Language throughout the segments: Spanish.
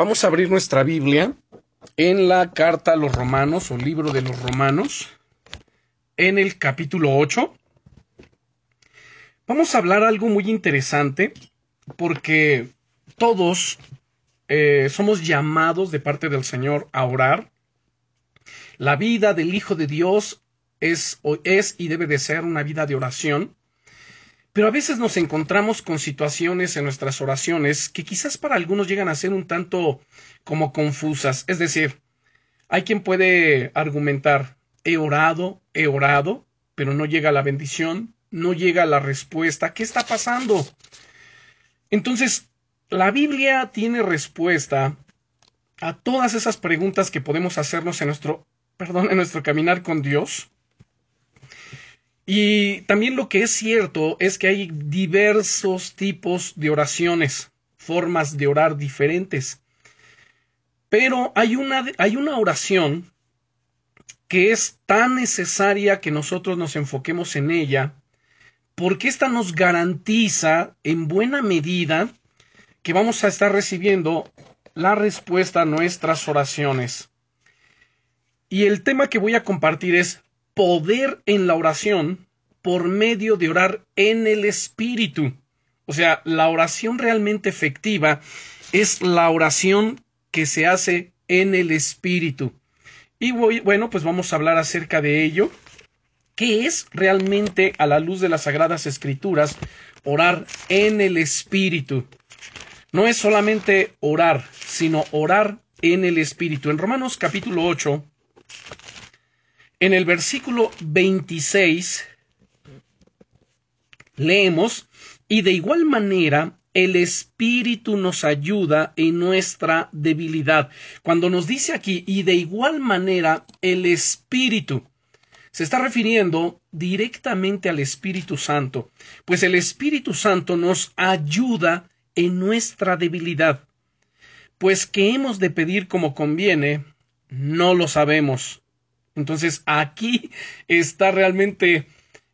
Vamos a abrir nuestra Biblia en la carta a los romanos o libro de los romanos, en el capítulo 8. Vamos a hablar algo muy interesante porque todos eh, somos llamados de parte del Señor a orar. La vida del Hijo de Dios es, es y debe de ser una vida de oración. Pero a veces nos encontramos con situaciones en nuestras oraciones que quizás para algunos llegan a ser un tanto como confusas. Es decir, hay quien puede argumentar, he orado, he orado, pero no llega la bendición, no llega la respuesta. ¿Qué está pasando? Entonces, la Biblia tiene respuesta a todas esas preguntas que podemos hacernos en nuestro, perdón, en nuestro caminar con Dios. Y también lo que es cierto es que hay diversos tipos de oraciones, formas de orar diferentes. Pero hay una, hay una oración que es tan necesaria que nosotros nos enfoquemos en ella, porque esta nos garantiza en buena medida que vamos a estar recibiendo la respuesta a nuestras oraciones. Y el tema que voy a compartir es poder en la oración por medio de orar en el Espíritu. O sea, la oración realmente efectiva es la oración que se hace en el Espíritu. Y bueno, pues vamos a hablar acerca de ello. ¿Qué es realmente a la luz de las Sagradas Escrituras orar en el Espíritu? No es solamente orar, sino orar en el Espíritu. En Romanos capítulo 8, en el versículo 26 leemos, y de igual manera el Espíritu nos ayuda en nuestra debilidad. Cuando nos dice aquí, y de igual manera el Espíritu, se está refiriendo directamente al Espíritu Santo, pues el Espíritu Santo nos ayuda en nuestra debilidad. Pues que hemos de pedir como conviene, no lo sabemos entonces aquí está realmente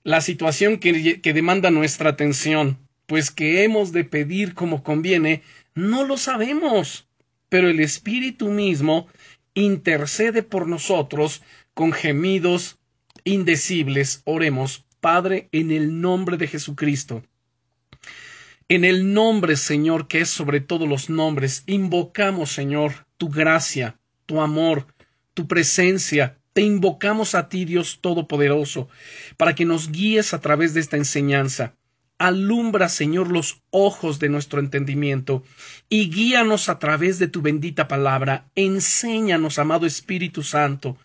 la situación que, que demanda nuestra atención, pues que hemos de pedir como conviene, no lo sabemos, pero el Espíritu mismo intercede por nosotros con gemidos indecibles. Oremos, Padre, en el nombre de Jesucristo. En el nombre, Señor, que es sobre todos los nombres, invocamos, Señor, tu gracia, tu amor, tu presencia, te invocamos a ti, Dios Todopoderoso, para que nos guíes a través de esta enseñanza. Alumbra, Señor, los ojos de nuestro entendimiento y guíanos a través de tu bendita palabra. Enséñanos, amado Espíritu Santo,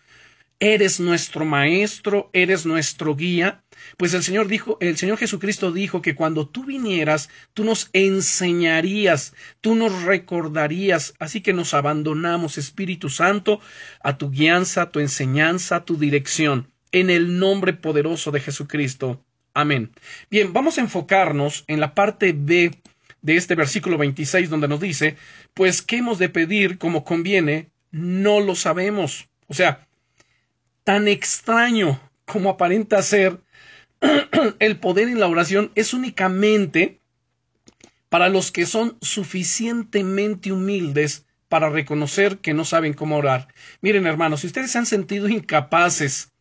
Eres nuestro maestro, eres nuestro guía, pues el Señor dijo, el Señor Jesucristo dijo que cuando tú vinieras, tú nos enseñarías, tú nos recordarías, así que nos abandonamos, Espíritu Santo, a tu guianza, a tu enseñanza, a tu dirección, en el nombre poderoso de Jesucristo. Amén. Bien, vamos a enfocarnos en la parte B de este versículo 26 donde nos dice, pues qué hemos de pedir como conviene, no lo sabemos. O sea, tan extraño como aparenta ser el poder en la oración es únicamente para los que son suficientemente humildes para reconocer que no saben cómo orar. Miren, hermanos, si ustedes se han sentido incapaces,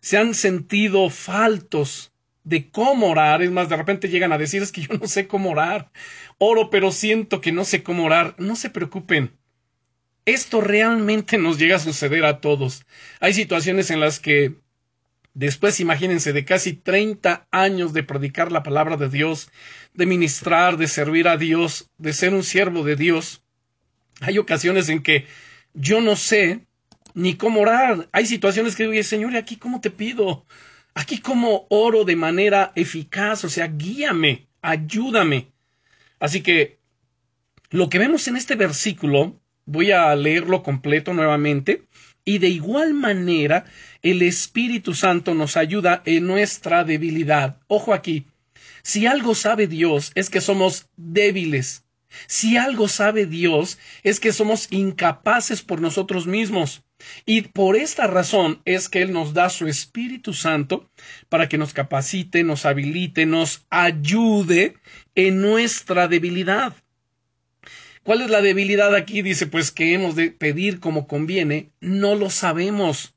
se han sentido faltos de cómo orar, es más, de repente llegan a decir es que yo no sé cómo orar, oro pero siento que no sé cómo orar, no se preocupen, esto realmente nos llega a suceder a todos. Hay situaciones en las que después, imagínense, de casi 30 años de predicar la palabra de Dios, de ministrar, de servir a Dios, de ser un siervo de Dios, hay ocasiones en que yo no sé ni cómo orar. Hay situaciones que digo, Señor, ¿y aquí cómo te pido? Aquí cómo oro de manera eficaz, o sea, guíame, ayúdame. Así que lo que vemos en este versículo Voy a leerlo completo nuevamente. Y de igual manera, el Espíritu Santo nos ayuda en nuestra debilidad. Ojo aquí. Si algo sabe Dios es que somos débiles. Si algo sabe Dios es que somos incapaces por nosotros mismos. Y por esta razón es que Él nos da su Espíritu Santo para que nos capacite, nos habilite, nos ayude en nuestra debilidad. ¿Cuál es la debilidad aquí? Dice, pues que hemos de pedir como conviene. No lo sabemos.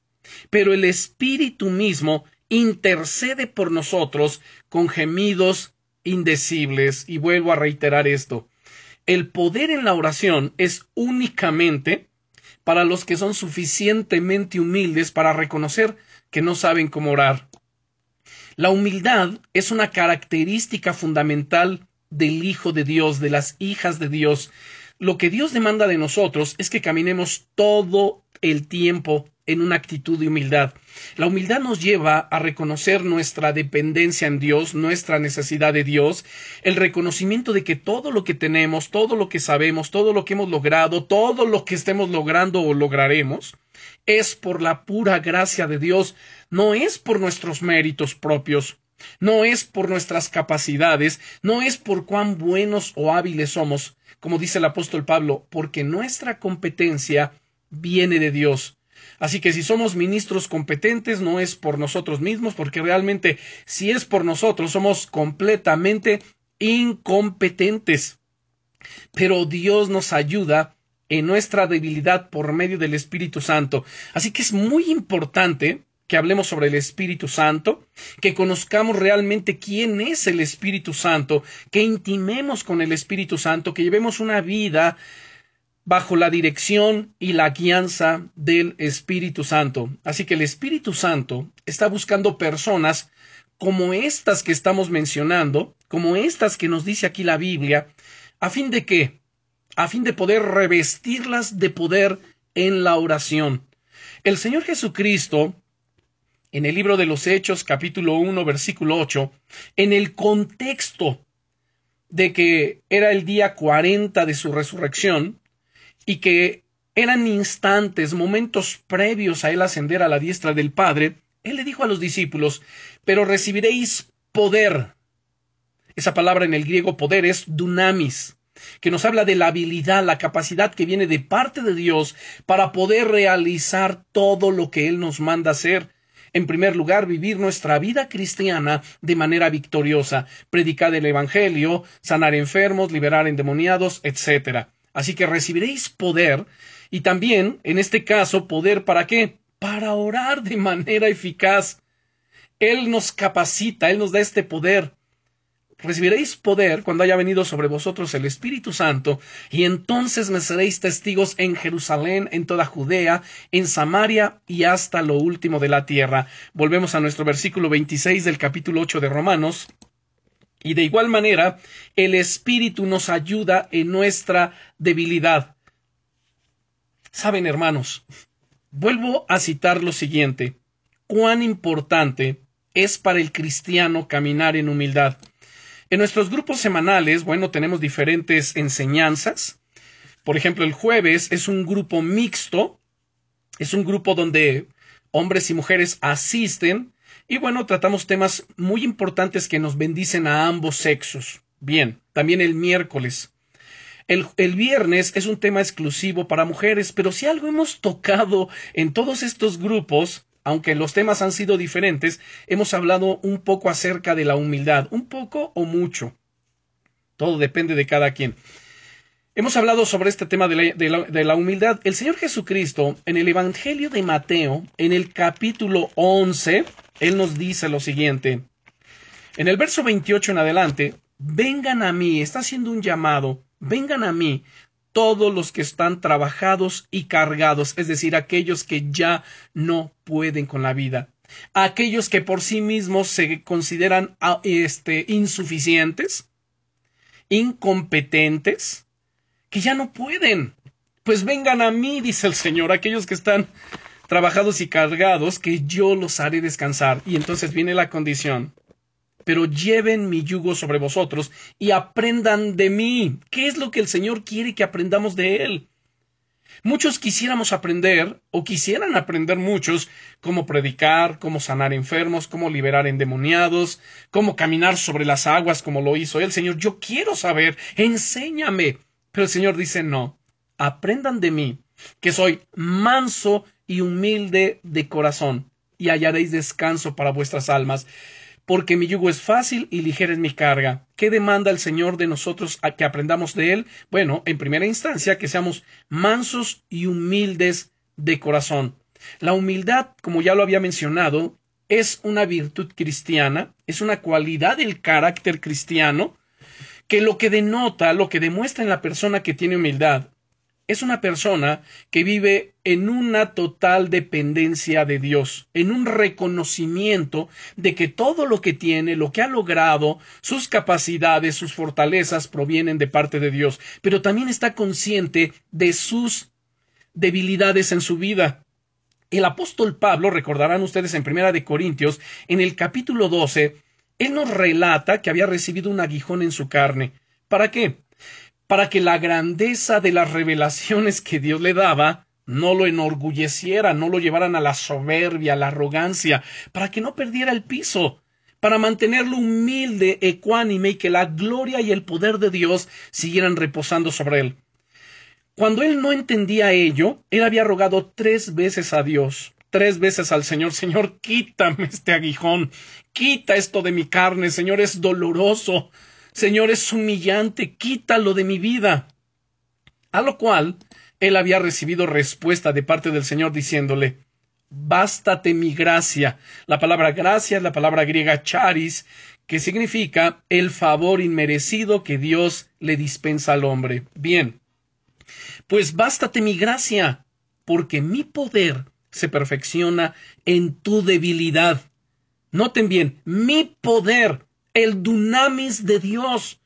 Pero el Espíritu mismo intercede por nosotros con gemidos indecibles. Y vuelvo a reiterar esto. El poder en la oración es únicamente para los que son suficientemente humildes para reconocer que no saben cómo orar. La humildad es una característica fundamental del Hijo de Dios, de las hijas de Dios. Lo que Dios demanda de nosotros es que caminemos todo el tiempo en una actitud de humildad. La humildad nos lleva a reconocer nuestra dependencia en Dios, nuestra necesidad de Dios, el reconocimiento de que todo lo que tenemos, todo lo que sabemos, todo lo que hemos logrado, todo lo que estemos logrando o lograremos, es por la pura gracia de Dios, no es por nuestros méritos propios, no es por nuestras capacidades, no es por cuán buenos o hábiles somos, como dice el apóstol Pablo, porque nuestra competencia viene de Dios. Así que si somos ministros competentes no es por nosotros mismos, porque realmente si es por nosotros somos completamente incompetentes. Pero Dios nos ayuda en nuestra debilidad por medio del Espíritu Santo. Así que es muy importante que hablemos sobre el Espíritu Santo, que conozcamos realmente quién es el Espíritu Santo, que intimemos con el Espíritu Santo, que llevemos una vida bajo la dirección y la guianza del Espíritu Santo. Así que el Espíritu Santo está buscando personas como estas que estamos mencionando, como estas que nos dice aquí la Biblia, a fin de que, a fin de poder revestirlas de poder en la oración. El Señor Jesucristo, en el libro de los Hechos, capítulo 1, versículo 8, en el contexto de que era el día 40 de su resurrección, y que eran instantes, momentos previos a él ascender a la diestra del Padre, él le dijo a los discípulos, pero recibiréis poder. Esa palabra en el griego poder es dunamis, que nos habla de la habilidad, la capacidad que viene de parte de Dios para poder realizar todo lo que Él nos manda hacer. En primer lugar, vivir nuestra vida cristiana de manera victoriosa, predicar el Evangelio, sanar enfermos, liberar endemoniados, etc. Así que recibiréis poder y también, en este caso, poder para qué? Para orar de manera eficaz. Él nos capacita, Él nos da este poder. Recibiréis poder cuando haya venido sobre vosotros el Espíritu Santo, y entonces me seréis testigos en Jerusalén, en toda Judea, en Samaria y hasta lo último de la tierra. Volvemos a nuestro versículo 26 del capítulo 8 de Romanos. Y de igual manera, el Espíritu nos ayuda en nuestra debilidad. Saben, hermanos, vuelvo a citar lo siguiente. Cuán importante es para el cristiano caminar en humildad. En nuestros grupos semanales, bueno, tenemos diferentes enseñanzas. Por ejemplo, el jueves es un grupo mixto, es un grupo donde hombres y mujeres asisten y bueno, tratamos temas muy importantes que nos bendicen a ambos sexos. Bien, también el miércoles. El, viernes es un tema exclusivo para mujeres, pero si algo hemos tocado en todos estos grupos, aunque los temas han sido diferentes, hemos hablado un poco acerca de la humildad, un poco o mucho. Todo depende de cada quien. Hemos hablado sobre este tema de la, humildad. El Señor Jesucristo, en el Evangelio de Mateo, en el capítulo 11, Él nos dice lo siguiente. En el verso 28 en adelante, vengan a mí, está haciendo un llamado, vengan a mí todos los que están trabajados y cargados, es decir, aquellos que ya no pueden con la vida, aquellos que por sí mismos se consideran ah, este, insuficientes, incompetentes, que ya no pueden. Pues vengan a mí, dice el Señor, aquellos que están trabajados y cargados, que yo los haré descansar. Y entonces viene la condición. Pero lleven mi yugo sobre vosotros y aprendan de mí. ¿Qué es lo que el Señor quiere que aprendamos de Él? Muchos quisiéramos aprender, o quisieran aprender muchos, cómo predicar, cómo sanar enfermos, cómo liberar endemoniados, cómo caminar sobre las aguas como lo hizo Él. Señor, yo quiero saber, enséñame. Pero el Señor dice, no, aprendan de mí, que soy manso y humilde de corazón, y hallaréis descanso para vuestras almas, porque mi yugo es fácil y ligera es mi carga. ¿Qué demanda el Señor de nosotros que aprendamos de Él? Bueno, en primera instancia, que seamos mansos y humildes de corazón. La humildad, como ya lo había mencionado, es una virtud cristiana, es una cualidad del carácter cristiano, que lo que denota, lo que demuestra en la persona que tiene humildad, es una persona que vive en una total dependencia de Dios, en un reconocimiento de que todo lo que tiene, lo que ha logrado, sus capacidades, sus fortalezas provienen de parte de Dios, pero también está consciente de sus debilidades en su vida. El apóstol Pablo, recordarán ustedes en Primera de Corintios, en el capítulo 12, él nos relata que había recibido un aguijón en su carne. ¿Para qué? para que la grandeza de las revelaciones que Dios le daba no lo enorgulleciera, no lo llevaran a la soberbia, a la arrogancia, para que no perdiera el piso, para mantenerlo humilde, ecuánime y que la gloria y el poder de Dios siguieran reposando sobre él. Cuando él no entendía ello, él había rogado tres veces a Dios, tres veces al Señor, Señor, quítame este aguijón, quita esto de mi carne, Señor, es doloroso. Señor, es humillante, quítalo de mi vida. A lo cual él había recibido respuesta de parte del Señor diciéndole Bástate mi gracia. La palabra gracia es la palabra griega charis, que significa el favor inmerecido que Dios le dispensa al hombre. Bien, pues bástate mi gracia, porque mi poder se perfecciona en tu debilidad. Noten bien, mi poder el dunamis de Dios.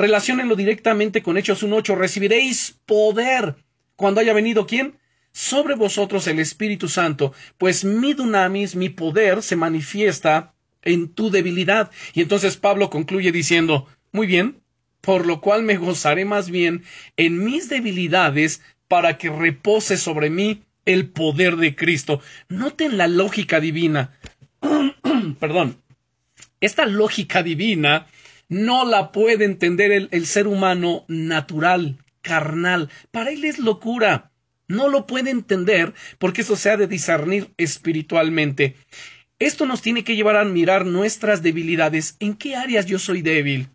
Relaciónenlo directamente con Hechos 1.8. Recibiréis poder cuando haya venido quién? Sobre vosotros el Espíritu Santo, pues mi dunamis, mi poder, se manifiesta en tu debilidad. Y entonces Pablo concluye diciendo, muy bien, por lo cual me gozaré más bien en mis debilidades para que repose sobre mí el poder de Cristo. Noten la lógica divina. Perdón. Esta lógica divina no la puede entender el, ser humano natural, carnal. Para él es locura. No lo puede entender porque eso se ha de discernir espiritualmente. Esto nos tiene que llevar a mirar nuestras debilidades. ¿En qué áreas yo soy débil?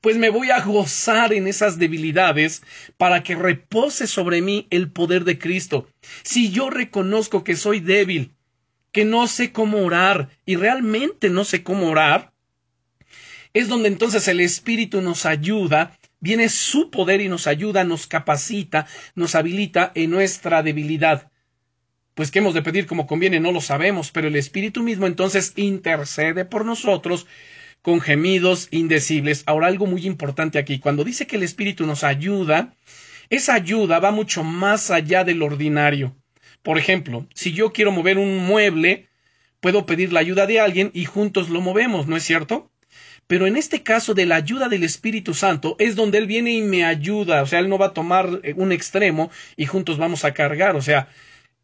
Pues me voy a gozar en esas debilidades para que repose sobre mí el poder de Cristo. Si yo reconozco que soy débil, que no sé cómo orar y realmente no sé cómo orar, es donde entonces el Espíritu nos ayuda, viene su poder y nos ayuda, nos capacita, nos habilita en nuestra debilidad. Pues qué hemos de pedir como conviene, no lo sabemos, pero el Espíritu mismo entonces intercede por nosotros con gemidos indecibles. Ahora algo muy importante aquí, cuando dice que el Espíritu nos ayuda, esa ayuda va mucho más allá del ordinario. Por ejemplo, si yo quiero mover un mueble, puedo pedir la ayuda de alguien y juntos lo movemos, ¿no es cierto? Pero en este caso de la ayuda del Espíritu Santo es donde Él viene y me ayuda, o sea, Él no va a tomar eh, un extremo y juntos vamos a cargar, o sea,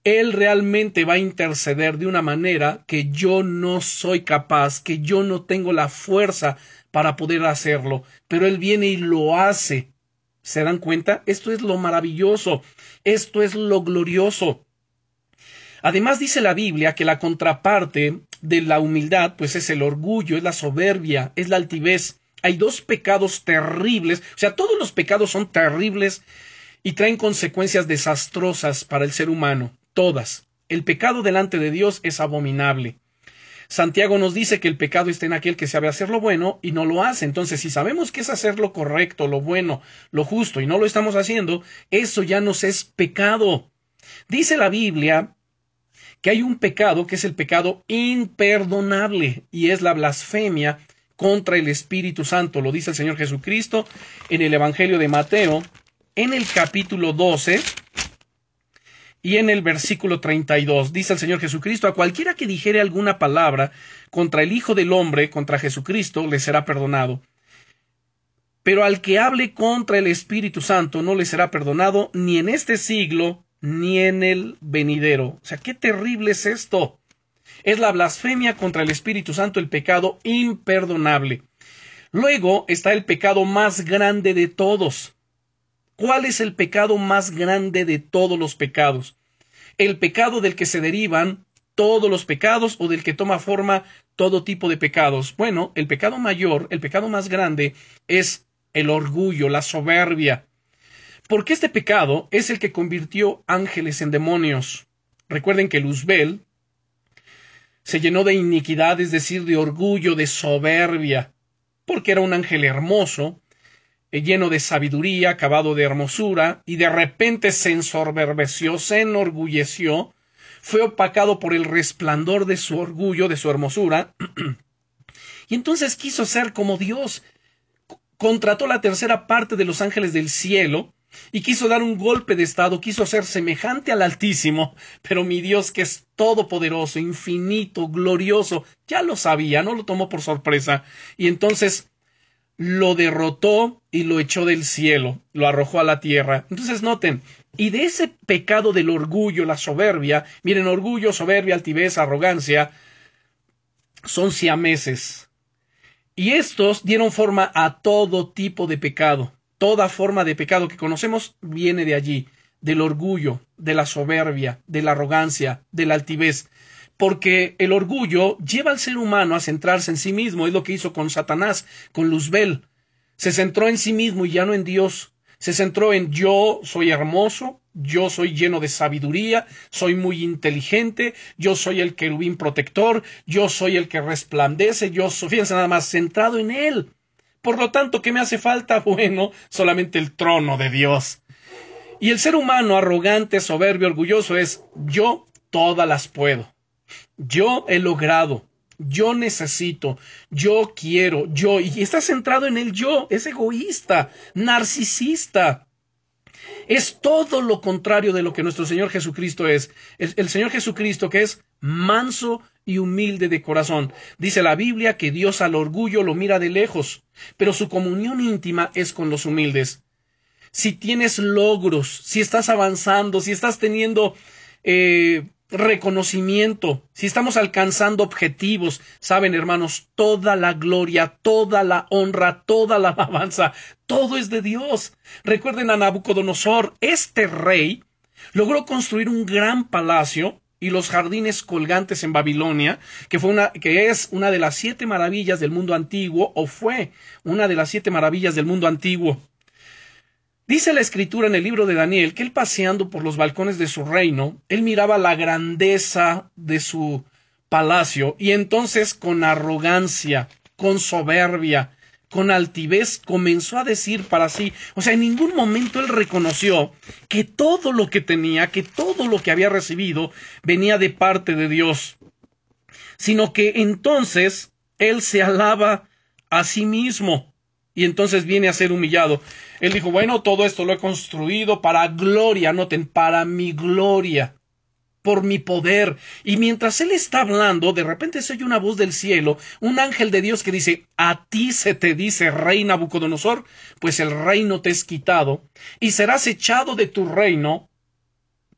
Él realmente va a interceder de una manera que yo no soy capaz, que yo no tengo la fuerza para poder hacerlo, pero Él viene y lo hace. ¿Se dan cuenta? Esto es lo maravilloso, esto es lo glorioso. Además dice la Biblia que la contraparte de la humildad pues es el orgullo, es la soberbia, es la altivez. Hay dos pecados terribles, o sea, todos los pecados son terribles y traen consecuencias desastrosas para el ser humano, todas. El pecado delante de Dios es abominable. Santiago nos dice que el pecado está en aquel que sabe hacer lo bueno y no lo hace. Entonces, si sabemos que es hacer lo correcto, lo bueno, lo justo y no lo estamos haciendo, eso ya nos es pecado. Dice la Biblia que hay un pecado que es el pecado imperdonable y es la blasfemia contra el Espíritu Santo. Lo dice el Señor Jesucristo en el Evangelio de Mateo, en el capítulo 12 y en el versículo 32. Dice el Señor Jesucristo, a cualquiera que dijere alguna palabra contra el Hijo del Hombre, contra Jesucristo, le será perdonado. Pero al que hable contra el Espíritu Santo no le será perdonado ni en este siglo ni en el venidero. O sea, qué terrible es esto. Es la blasfemia contra el Espíritu Santo, el pecado imperdonable. Luego está el pecado más grande de todos. ¿Cuál es el pecado más grande de todos los pecados? El pecado del que se derivan todos los pecados o del que toma forma todo tipo de pecados. Bueno, el pecado mayor, el pecado más grande, es el orgullo, la soberbia. Porque este pecado es el que convirtió ángeles en demonios. Recuerden que Luzbel se llenó de iniquidad, es decir, de orgullo, de soberbia, porque era un ángel hermoso, eh, lleno de sabiduría, acabado de hermosura, y de repente se ensorberbeció, se enorgulleció, fue opacado por el resplandor de su orgullo, de su hermosura, y entonces quiso ser como Dios. Contrató la tercera parte de los ángeles del cielo, y quiso dar un golpe de estado, quiso ser semejante al Altísimo, pero mi Dios que es todopoderoso, infinito, glorioso, ya lo sabía, no lo tomó por sorpresa, y entonces lo derrotó y lo echó del cielo, lo arrojó a la tierra. Entonces noten, y de ese pecado del orgullo, la soberbia, miren, orgullo, soberbia, altivez, arrogancia, son siameses. Y estos dieron forma a todo tipo de pecado. Toda forma de pecado que conocemos viene de allí, del orgullo, de la soberbia, de la arrogancia, de la altivez porque el orgullo lleva al ser humano a centrarse en sí mismo, es lo que hizo con Satanás, con Luzbel. Se centró en sí mismo y ya no en Dios. Se centró en yo soy hermoso, yo soy lleno de sabiduría, soy muy inteligente, yo soy el querubín protector, yo soy el que resplandece, yo soy, fíjense nada más, centrado en él. Por lo tanto, ¿qué me hace falta? Bueno, solamente el trono de Dios. Y el ser humano arrogante, soberbio, orgulloso es yo todas las puedo. Yo he logrado, yo necesito, yo quiero, yo, y está centrado en el yo, es egoísta, narcisista. Es todo lo contrario de lo que nuestro Señor Jesucristo es. El, Señor Jesucristo que es manso y humilde de corazón. Dice la Biblia que Dios al orgullo lo mira de lejos, pero su comunión íntima es con los humildes. Si tienes logros, si estás avanzando, si estás teniendo eh, reconocimiento, si estamos alcanzando objetivos, saben hermanos, toda la gloria, toda la honra, toda la alabanza, todo es de Dios. Recuerden a Nabucodonosor, este rey logró construir un gran palacio y los jardines colgantes en Babilonia, que fue una, que es una de las siete maravillas del mundo antiguo, o fue una de las siete maravillas del mundo antiguo. Dice la escritura en el libro de Daniel que él paseando por los balcones de su reino, él miraba la grandeza de su palacio y entonces con arrogancia, con soberbia, con altivez comenzó a decir para sí, o sea, en ningún momento él reconoció que todo lo que tenía, que todo lo que había recibido venía de parte de Dios, sino que entonces él se alaba a sí mismo y entonces viene a ser humillado. Él dijo, bueno, todo esto lo he construido para gloria, noten, para mi gloria, por mi poder. Y mientras él está hablando, de repente se oye una voz del cielo, un ángel de Dios que dice, a ti se te dice, rey Nabucodonosor, pues el reino te es quitado, y serás echado de tu reino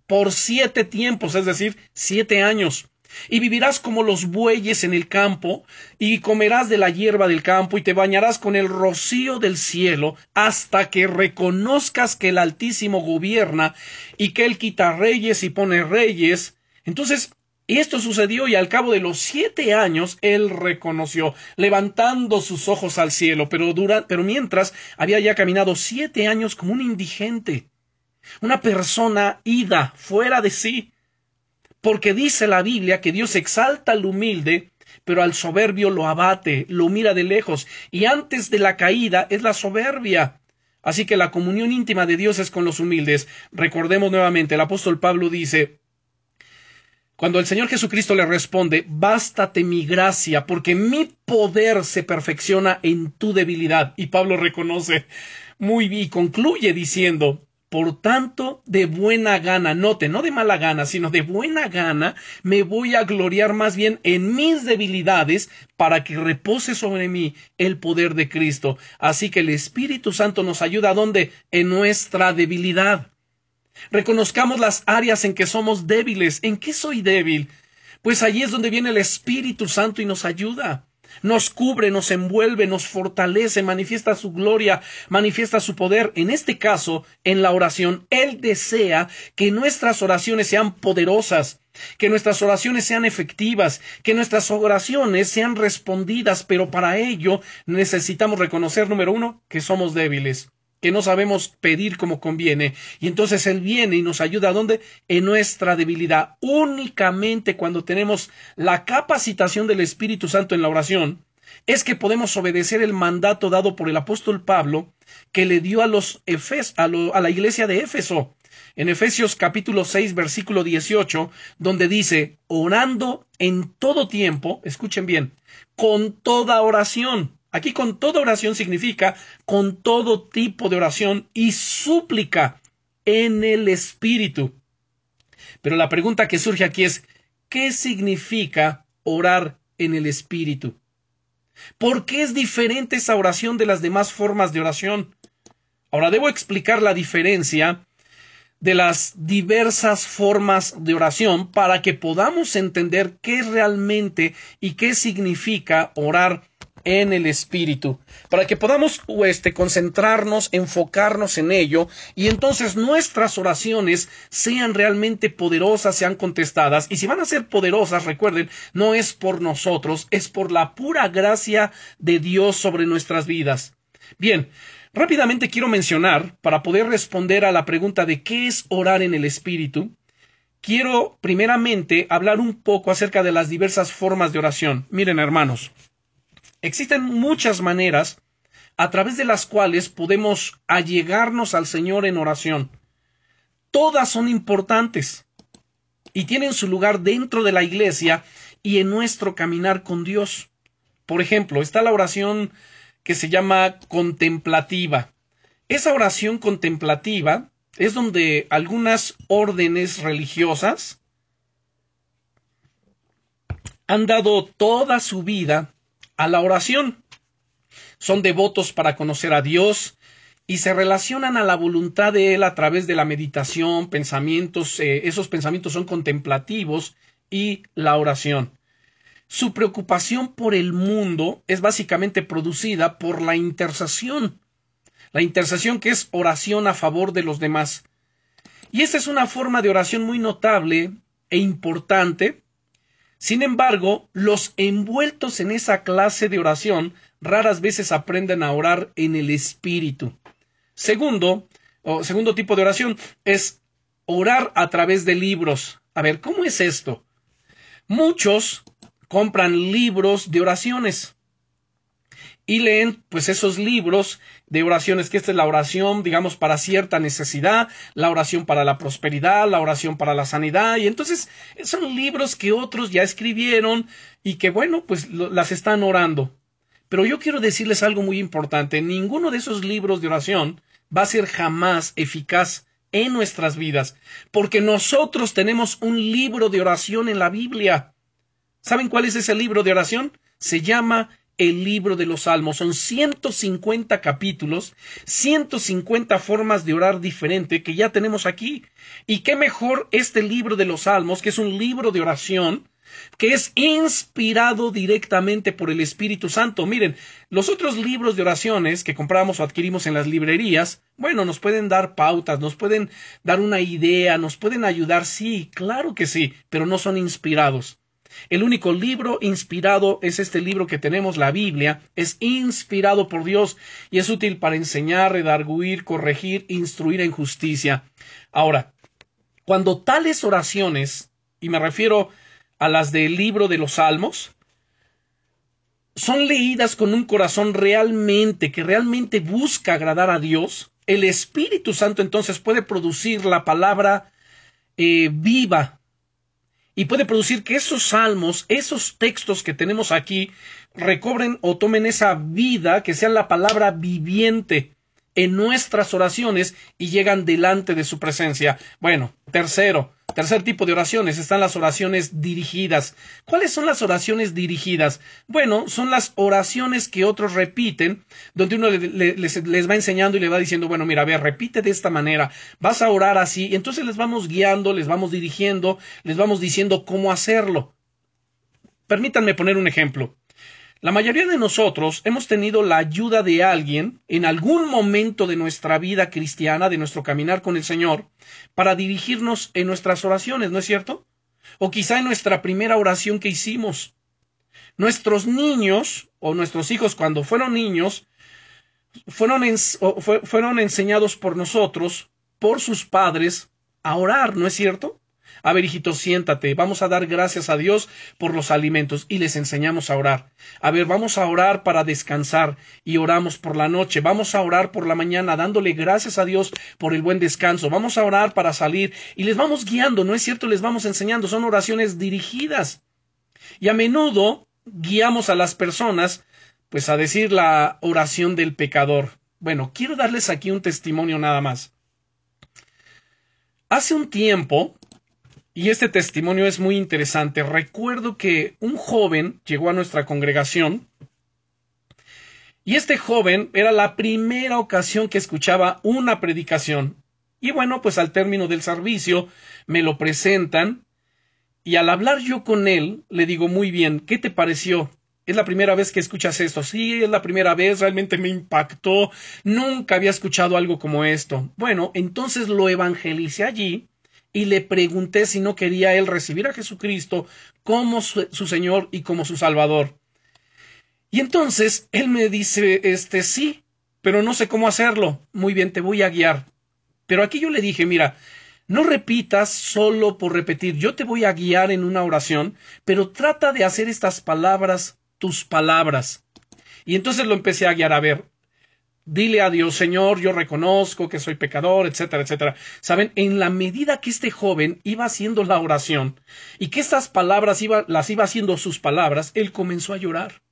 por siete tiempos, es decir, siete años y vivirás como los bueyes en el campo, y comerás de la hierba del campo, y te bañarás con el rocío del cielo, hasta que reconozcas que el Altísimo gobierna, y que Él quita reyes y pone reyes. Entonces, esto sucedió y al cabo de los siete años él reconoció, levantando sus ojos al cielo, pero, dura, pero mientras había ya caminado siete años como un indigente, una persona ida, fuera de sí, porque dice la Biblia que Dios exalta al humilde, pero al soberbio lo abate, lo mira de lejos, y antes de la caída es la soberbia. Así que la comunión íntima de Dios es con los humildes. Recordemos nuevamente, el apóstol Pablo dice, cuando el Señor Jesucristo le responde, bástate mi gracia, porque mi poder se perfecciona en tu debilidad. Y Pablo reconoce muy bien y concluye diciendo, por tanto, de buena gana, note, no de mala gana, sino de buena gana, me voy a gloriar más bien en mis debilidades para que repose sobre mí el poder de Cristo. Así que el Espíritu Santo nos ayuda a dónde? En nuestra debilidad. Reconozcamos las áreas en que somos débiles. ¿En qué soy débil? Pues allí es donde viene el Espíritu Santo y nos ayuda. Nos cubre, nos envuelve, nos fortalece, manifiesta su gloria, manifiesta su poder. En este caso, en la oración, Él desea que nuestras oraciones sean poderosas, que nuestras oraciones sean efectivas, que nuestras oraciones sean respondidas, pero para ello necesitamos reconocer, número uno, que somos débiles que no sabemos pedir como conviene. Y entonces Él viene y nos ayuda a dónde? En nuestra debilidad. Únicamente cuando tenemos la capacitación del Espíritu Santo en la oración, es que podemos obedecer el mandato dado por el apóstol Pablo que le dio a los Efes, a, a la iglesia de Éfeso. En Efesios capítulo 6 versículo 18, donde dice, orando en todo tiempo, escuchen bien, con toda oración Aquí con toda oración significa con todo tipo de oración y súplica en el Espíritu. Pero la pregunta que surge aquí es, ¿qué significa orar en el Espíritu? ¿Por qué es diferente esa oración de las demás formas de oración? Ahora debo explicar la diferencia de las diversas formas de oración para que podamos entender qué realmente y qué significa orar en el Espíritu, para que podamos este, concentrarnos, enfocarnos en ello, y entonces nuestras oraciones sean realmente poderosas, sean contestadas, y si van a ser poderosas, recuerden, no es por nosotros, es por la pura gracia de Dios sobre nuestras vidas. Bien, rápidamente quiero mencionar, para poder responder a la pregunta de qué es orar en el Espíritu, quiero primeramente hablar un poco acerca de las diversas formas de oración. Miren, hermanos, Existen muchas maneras a través de las cuales podemos allegarnos al Señor en oración. Todas son importantes y tienen su lugar dentro de la iglesia y en nuestro caminar con Dios. Por ejemplo, está la oración que se llama contemplativa. Esa oración contemplativa es donde algunas órdenes religiosas han dado toda su vida a la oración. Son devotos para conocer a Dios y se relacionan a la voluntad de Él a través de la meditación, pensamientos, eh, esos pensamientos son contemplativos y la oración. Su preocupación por el mundo es básicamente producida por la intercesión. La intercesión que es oración a favor de los demás. Y esta es una forma de oración muy notable e importante sin embargo, los envueltos en esa clase de oración raras veces aprenden a orar en el espíritu. Segundo, o segundo tipo de oración es orar a través de libros. A ver, ¿cómo es esto? Muchos compran libros de oraciones y leen pues esos libros de oraciones, que esta es la oración, digamos, para cierta necesidad, la oración para la prosperidad, la oración para la sanidad, y entonces son libros que otros ya escribieron y que bueno, pues las están orando. Pero yo quiero decirles algo muy importante, ninguno de esos libros de oración va a ser jamás eficaz en nuestras vidas, porque nosotros tenemos un libro de oración en la Biblia. ¿Saben cuál es ese libro de oración? Se llama el libro de los Salmos. Son 150 capítulos, 150 formas de orar diferente que ya tenemos aquí. Y qué mejor este libro de los Salmos, que es un libro de oración, que es inspirado directamente por el Espíritu Santo. Miren, los otros libros de oraciones que compramos o adquirimos en las librerías, bueno, nos pueden dar pautas, nos pueden dar una idea, nos pueden ayudar, sí, claro que sí, pero no son inspirados. El único libro inspirado es este libro que tenemos, la Biblia, es inspirado por Dios y es útil para enseñar, redarguir, corregir, instruir en justicia. Ahora, cuando tales oraciones, y me refiero a las del libro de los Salmos, son leídas con un corazón realmente, que realmente busca agradar a Dios, el Espíritu Santo entonces puede producir la palabra eh, viva y puede producir que esos salmos, esos textos que tenemos aquí, recobren o tomen esa vida, que sean la palabra viviente en nuestras oraciones y llegan delante de su presencia. Bueno, tercero, tercer tipo de oraciones están las oraciones dirigidas. ¿Cuáles son las oraciones dirigidas? Bueno, son las oraciones que otros repiten, donde uno les, va enseñando y le va diciendo, bueno, mira, a ver, repite de esta manera, vas a orar así, entonces les vamos guiando, les vamos dirigiendo, les vamos diciendo cómo hacerlo. Permítanme poner un ejemplo. La mayoría de nosotros hemos tenido la ayuda de alguien en algún momento de nuestra vida cristiana, de nuestro caminar con el Señor, para dirigirnos en nuestras oraciones, ¿no es cierto? O quizá en nuestra primera oración que hicimos. Nuestros niños o nuestros hijos cuando fueron niños fueron, fueron enseñados por nosotros, por sus padres, a orar, ¿no es cierto? A ver, hijito, siéntate, vamos a dar gracias a Dios por los alimentos y les enseñamos a orar. A ver, vamos a orar para descansar y oramos por la noche. Vamos a orar por la mañana dándole gracias a Dios por el buen descanso. Vamos a orar para salir y les vamos guiando, ¿no es cierto? Les vamos enseñando. Son oraciones dirigidas. Y a menudo guiamos a las personas pues a decir la oración del pecador. Bueno, quiero darles aquí un testimonio nada más. Hace un tiempo y este testimonio es muy interesante. Recuerdo que un joven llegó a nuestra congregación y este joven era la primera ocasión que escuchaba una predicación. Y bueno, pues al término del servicio me lo presentan y al hablar yo con él le digo muy bien, ¿qué te pareció? Es la primera vez que escuchas esto. Sí, es la primera vez, realmente me impactó. Nunca había escuchado algo como esto. Bueno, entonces lo evangelicé allí y le pregunté si no quería él recibir a Jesucristo como su, Señor y como su Salvador. Y entonces él me dice, este sí, pero no sé cómo hacerlo. Muy bien, te voy a guiar. Pero aquí yo le dije, mira, no repitas solo por repetir, yo te voy a guiar en una oración, pero trata de hacer estas palabras tus palabras. Y entonces lo empecé a guiar a ver, Dile a Dios, Señor, yo reconozco que soy pecador, etcétera, etcétera. Saben, en la medida que este joven iba haciendo la oración y que estas palabras iba, las iba haciendo sus palabras, él comenzó a llorar.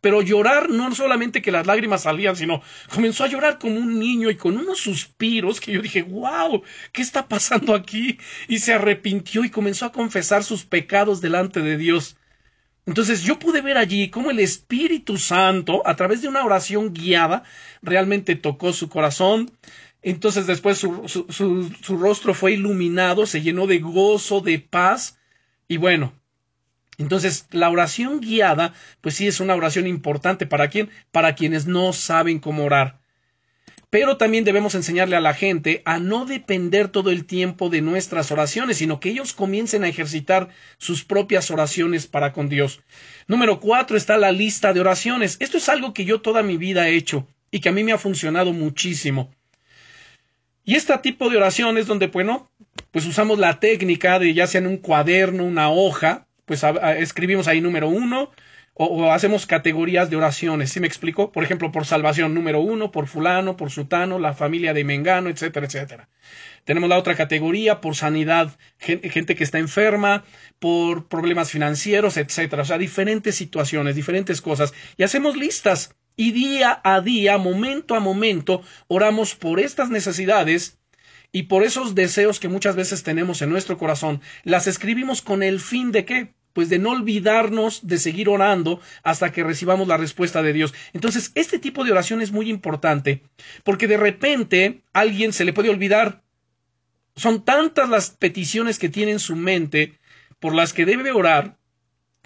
Pero llorar no solamente que las lágrimas salían, sino comenzó a llorar como un niño y con unos suspiros que yo dije, wow, ¿qué está pasando aquí? Y se arrepintió y comenzó a confesar sus pecados delante de Dios. Entonces yo pude ver allí cómo el Espíritu Santo, a través de una oración guiada, realmente tocó su corazón. Entonces después su, su, rostro fue iluminado, se llenó de gozo, de paz. Y bueno, entonces la oración guiada, pues sí es una oración importante para quién, para quienes no saben cómo orar. Pero también debemos enseñarle a la gente a no depender todo el tiempo de nuestras oraciones, sino que ellos comiencen a ejercitar sus propias oraciones para con Dios. Número cuatro está la lista de oraciones. Esto es algo que yo toda mi vida he hecho y que a mí me ha funcionado muchísimo. Y este tipo de oraciones donde, bueno, pues usamos la técnica de ya sea en un cuaderno, una hoja, pues escribimos ahí número uno, o, hacemos categorías de oraciones, ¿sí me explico? Por ejemplo, por salvación número uno, por fulano, por sutano, la familia de Mengano, etcétera, etcétera. Tenemos la otra categoría por sanidad, gente, que está enferma, por problemas financieros, etcétera. O sea, diferentes situaciones, diferentes cosas. Y hacemos listas. Y día a día, momento a momento, oramos por estas necesidades y por esos deseos que muchas veces tenemos en nuestro corazón. Las escribimos con el fin de qué? Pues de no olvidarnos de seguir orando hasta que recibamos la respuesta de Dios. Entonces, este tipo de oración es muy importante, porque de repente alguien se le puede olvidar. Son tantas las peticiones que tiene en su mente por las que debe orar,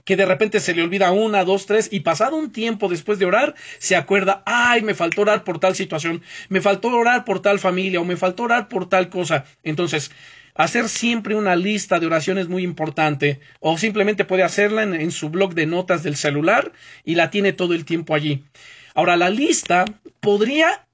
que de repente se le olvida una, dos, tres, y pasado un tiempo después de orar, se acuerda, ay, me faltó orar por tal situación, me faltó orar por tal familia, o me faltó orar por tal cosa. Entonces, Hacer siempre una lista de oraciones muy importante o simplemente puede hacerla en, su blog de notas del celular y la tiene todo el tiempo allí. Ahora, la lista podría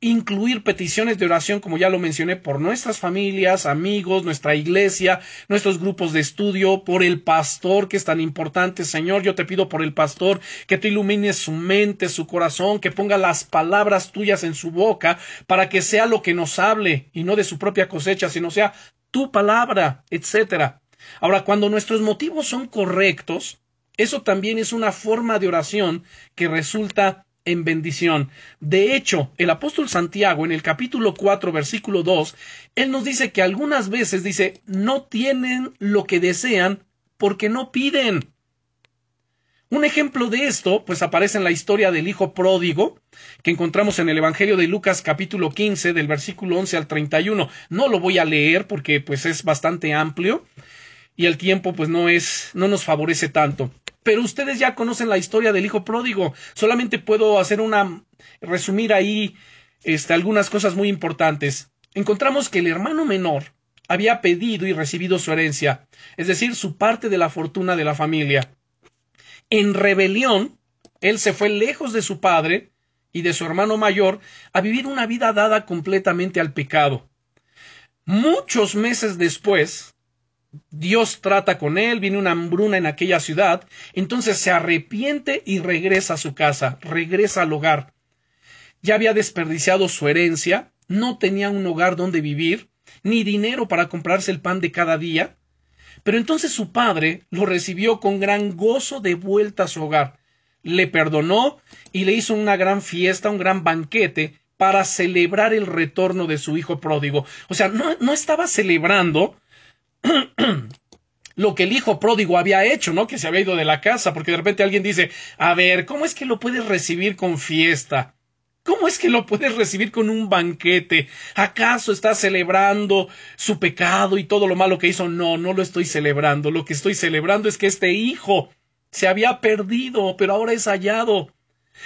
incluir peticiones de oración, como ya lo mencioné, por nuestras familias, amigos, nuestra iglesia, nuestros grupos de estudio, por el pastor, que es tan importante. Señor, yo te pido por el pastor que te ilumines su mente, su corazón, que ponga las palabras tuyas en su boca, para que sea lo que nos hable, y no de su propia cosecha, sino sea tu palabra, etcétera. Ahora, cuando nuestros motivos son correctos, eso también es una forma de oración que resulta en bendición. De hecho, el apóstol Santiago en el capítulo 4, versículo 2, él nos dice que algunas veces dice, no tienen lo que desean porque no piden. Un ejemplo de esto, pues aparece en la historia del hijo pródigo, que encontramos en el Evangelio de Lucas capítulo 15, del versículo 11 al 31. No lo voy a leer porque pues es bastante amplio y el tiempo pues no es, no nos favorece tanto. Pero ustedes ya conocen la historia del hijo pródigo. Solamente puedo hacer una resumir ahí este, algunas cosas muy importantes. Encontramos que el hermano menor había pedido y recibido su herencia, es decir, su parte de la fortuna de la familia. En rebelión, él se fue lejos de su padre y de su hermano mayor a vivir una vida dada completamente al pecado. Muchos meses después, Dios trata con él, viene una hambruna en aquella ciudad, entonces se arrepiente y regresa a su casa, regresa al hogar. Ya había desperdiciado su herencia, no tenía un hogar donde vivir, ni dinero para comprarse el pan de cada día, pero entonces su padre lo recibió con gran gozo de vuelta a su hogar, le perdonó y le hizo una gran fiesta, un gran banquete para celebrar el retorno de su hijo pródigo. O sea, no, no estaba celebrando lo que el hijo pródigo había hecho, ¿no? Que se había ido de la casa, porque de repente alguien dice, a ver, ¿cómo es que lo puedes recibir con fiesta? ¿Cómo es que lo puedes recibir con un banquete? ¿Acaso está celebrando su pecado y todo lo malo que hizo? No, no lo estoy celebrando. Lo que estoy celebrando es que este hijo se había perdido, pero ahora es hallado.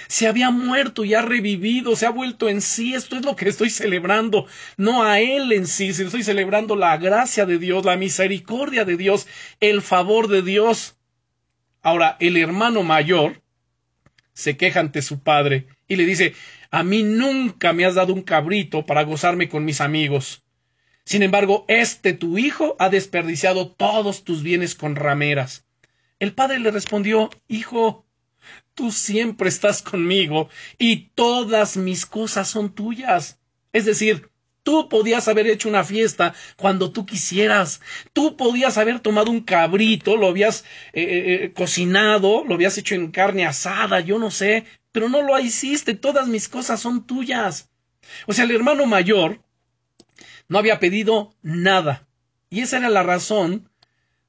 Se había muerto y ha revivido, se ha vuelto en sí. Esto es lo que estoy celebrando, no a Él en sí, sino estoy celebrando la gracia de Dios, la misericordia de Dios, el favor de Dios. Ahora, el hermano mayor se queja ante su padre y le dice A mí nunca me has dado un cabrito para gozarme con mis amigos. Sin embargo, este tu hijo ha desperdiciado todos tus bienes con rameras. El padre le respondió Hijo, tú siempre estás conmigo y todas mis cosas son tuyas. Es decir, Tú podías haber hecho una fiesta cuando tú quisieras. Tú podías haber tomado un cabrito, lo habías eh, eh, eh, cocinado, lo habías hecho en carne asada, yo no sé, pero no lo hiciste. Todas mis cosas son tuyas. O sea, el hermano mayor no había pedido nada. Y esa era la razón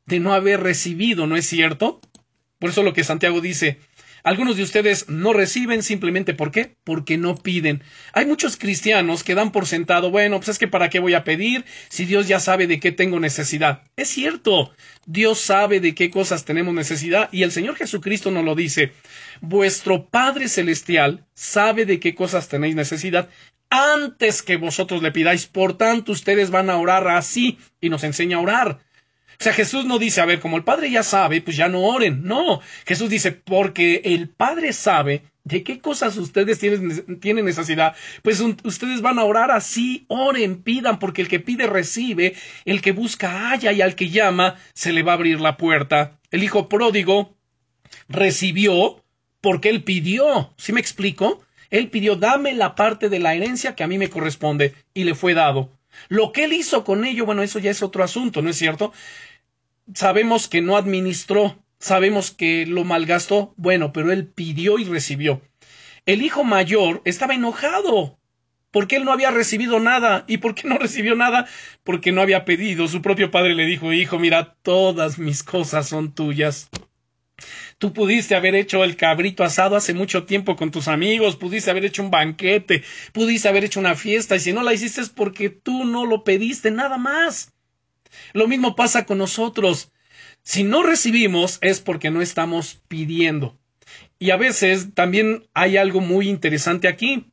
de no haber recibido, ¿no es cierto? Por eso lo que Santiago dice, algunos de ustedes no reciben simplemente. Porque no piden. Hay muchos cristianos que dan por sentado, bueno, pues es que para qué voy a pedir si Dios ya sabe de qué tengo necesidad. Es cierto, Dios sabe de qué cosas tenemos necesidad y el Señor Jesucristo nos lo dice. Vuestro Padre Celestial sabe de qué cosas tenéis necesidad antes que vosotros le pidáis. Por tanto, ustedes van a orar así y nos enseña a orar. O sea, Jesús no dice, a ver, como el Padre ya sabe, pues ya no oren. No, Jesús dice, porque el Padre sabe de qué cosas ustedes tienen, tienen necesidad, pues ustedes van a orar así, oren, pidan, porque el que pide recibe, el que busca halla y al que llama se le va a abrir la puerta. El hijo pródigo recibió porque él pidió. ¿Sí me explico? Él pidió, dame la parte de la herencia que a mí me corresponde, y le fue dado. Lo que él hizo con ello, bueno, eso ya es otro asunto, ¿no es cierto? Sabemos que no administró, sabemos que lo malgastó, bueno, pero él pidió y recibió. El hijo mayor estaba enojado porque él no había recibido nada. ¿Y por qué no recibió nada? Porque no había pedido. Su propio padre le dijo, hijo, mira, todas mis cosas son tuyas. Tú pudiste haber hecho el cabrito asado hace mucho tiempo con tus amigos, pudiste haber hecho un banquete, pudiste haber hecho una fiesta, y si no la hiciste es porque tú no lo pediste, nada más. Lo mismo pasa con nosotros. Si no recibimos es porque no estamos pidiendo. Y a veces también hay algo muy interesante aquí.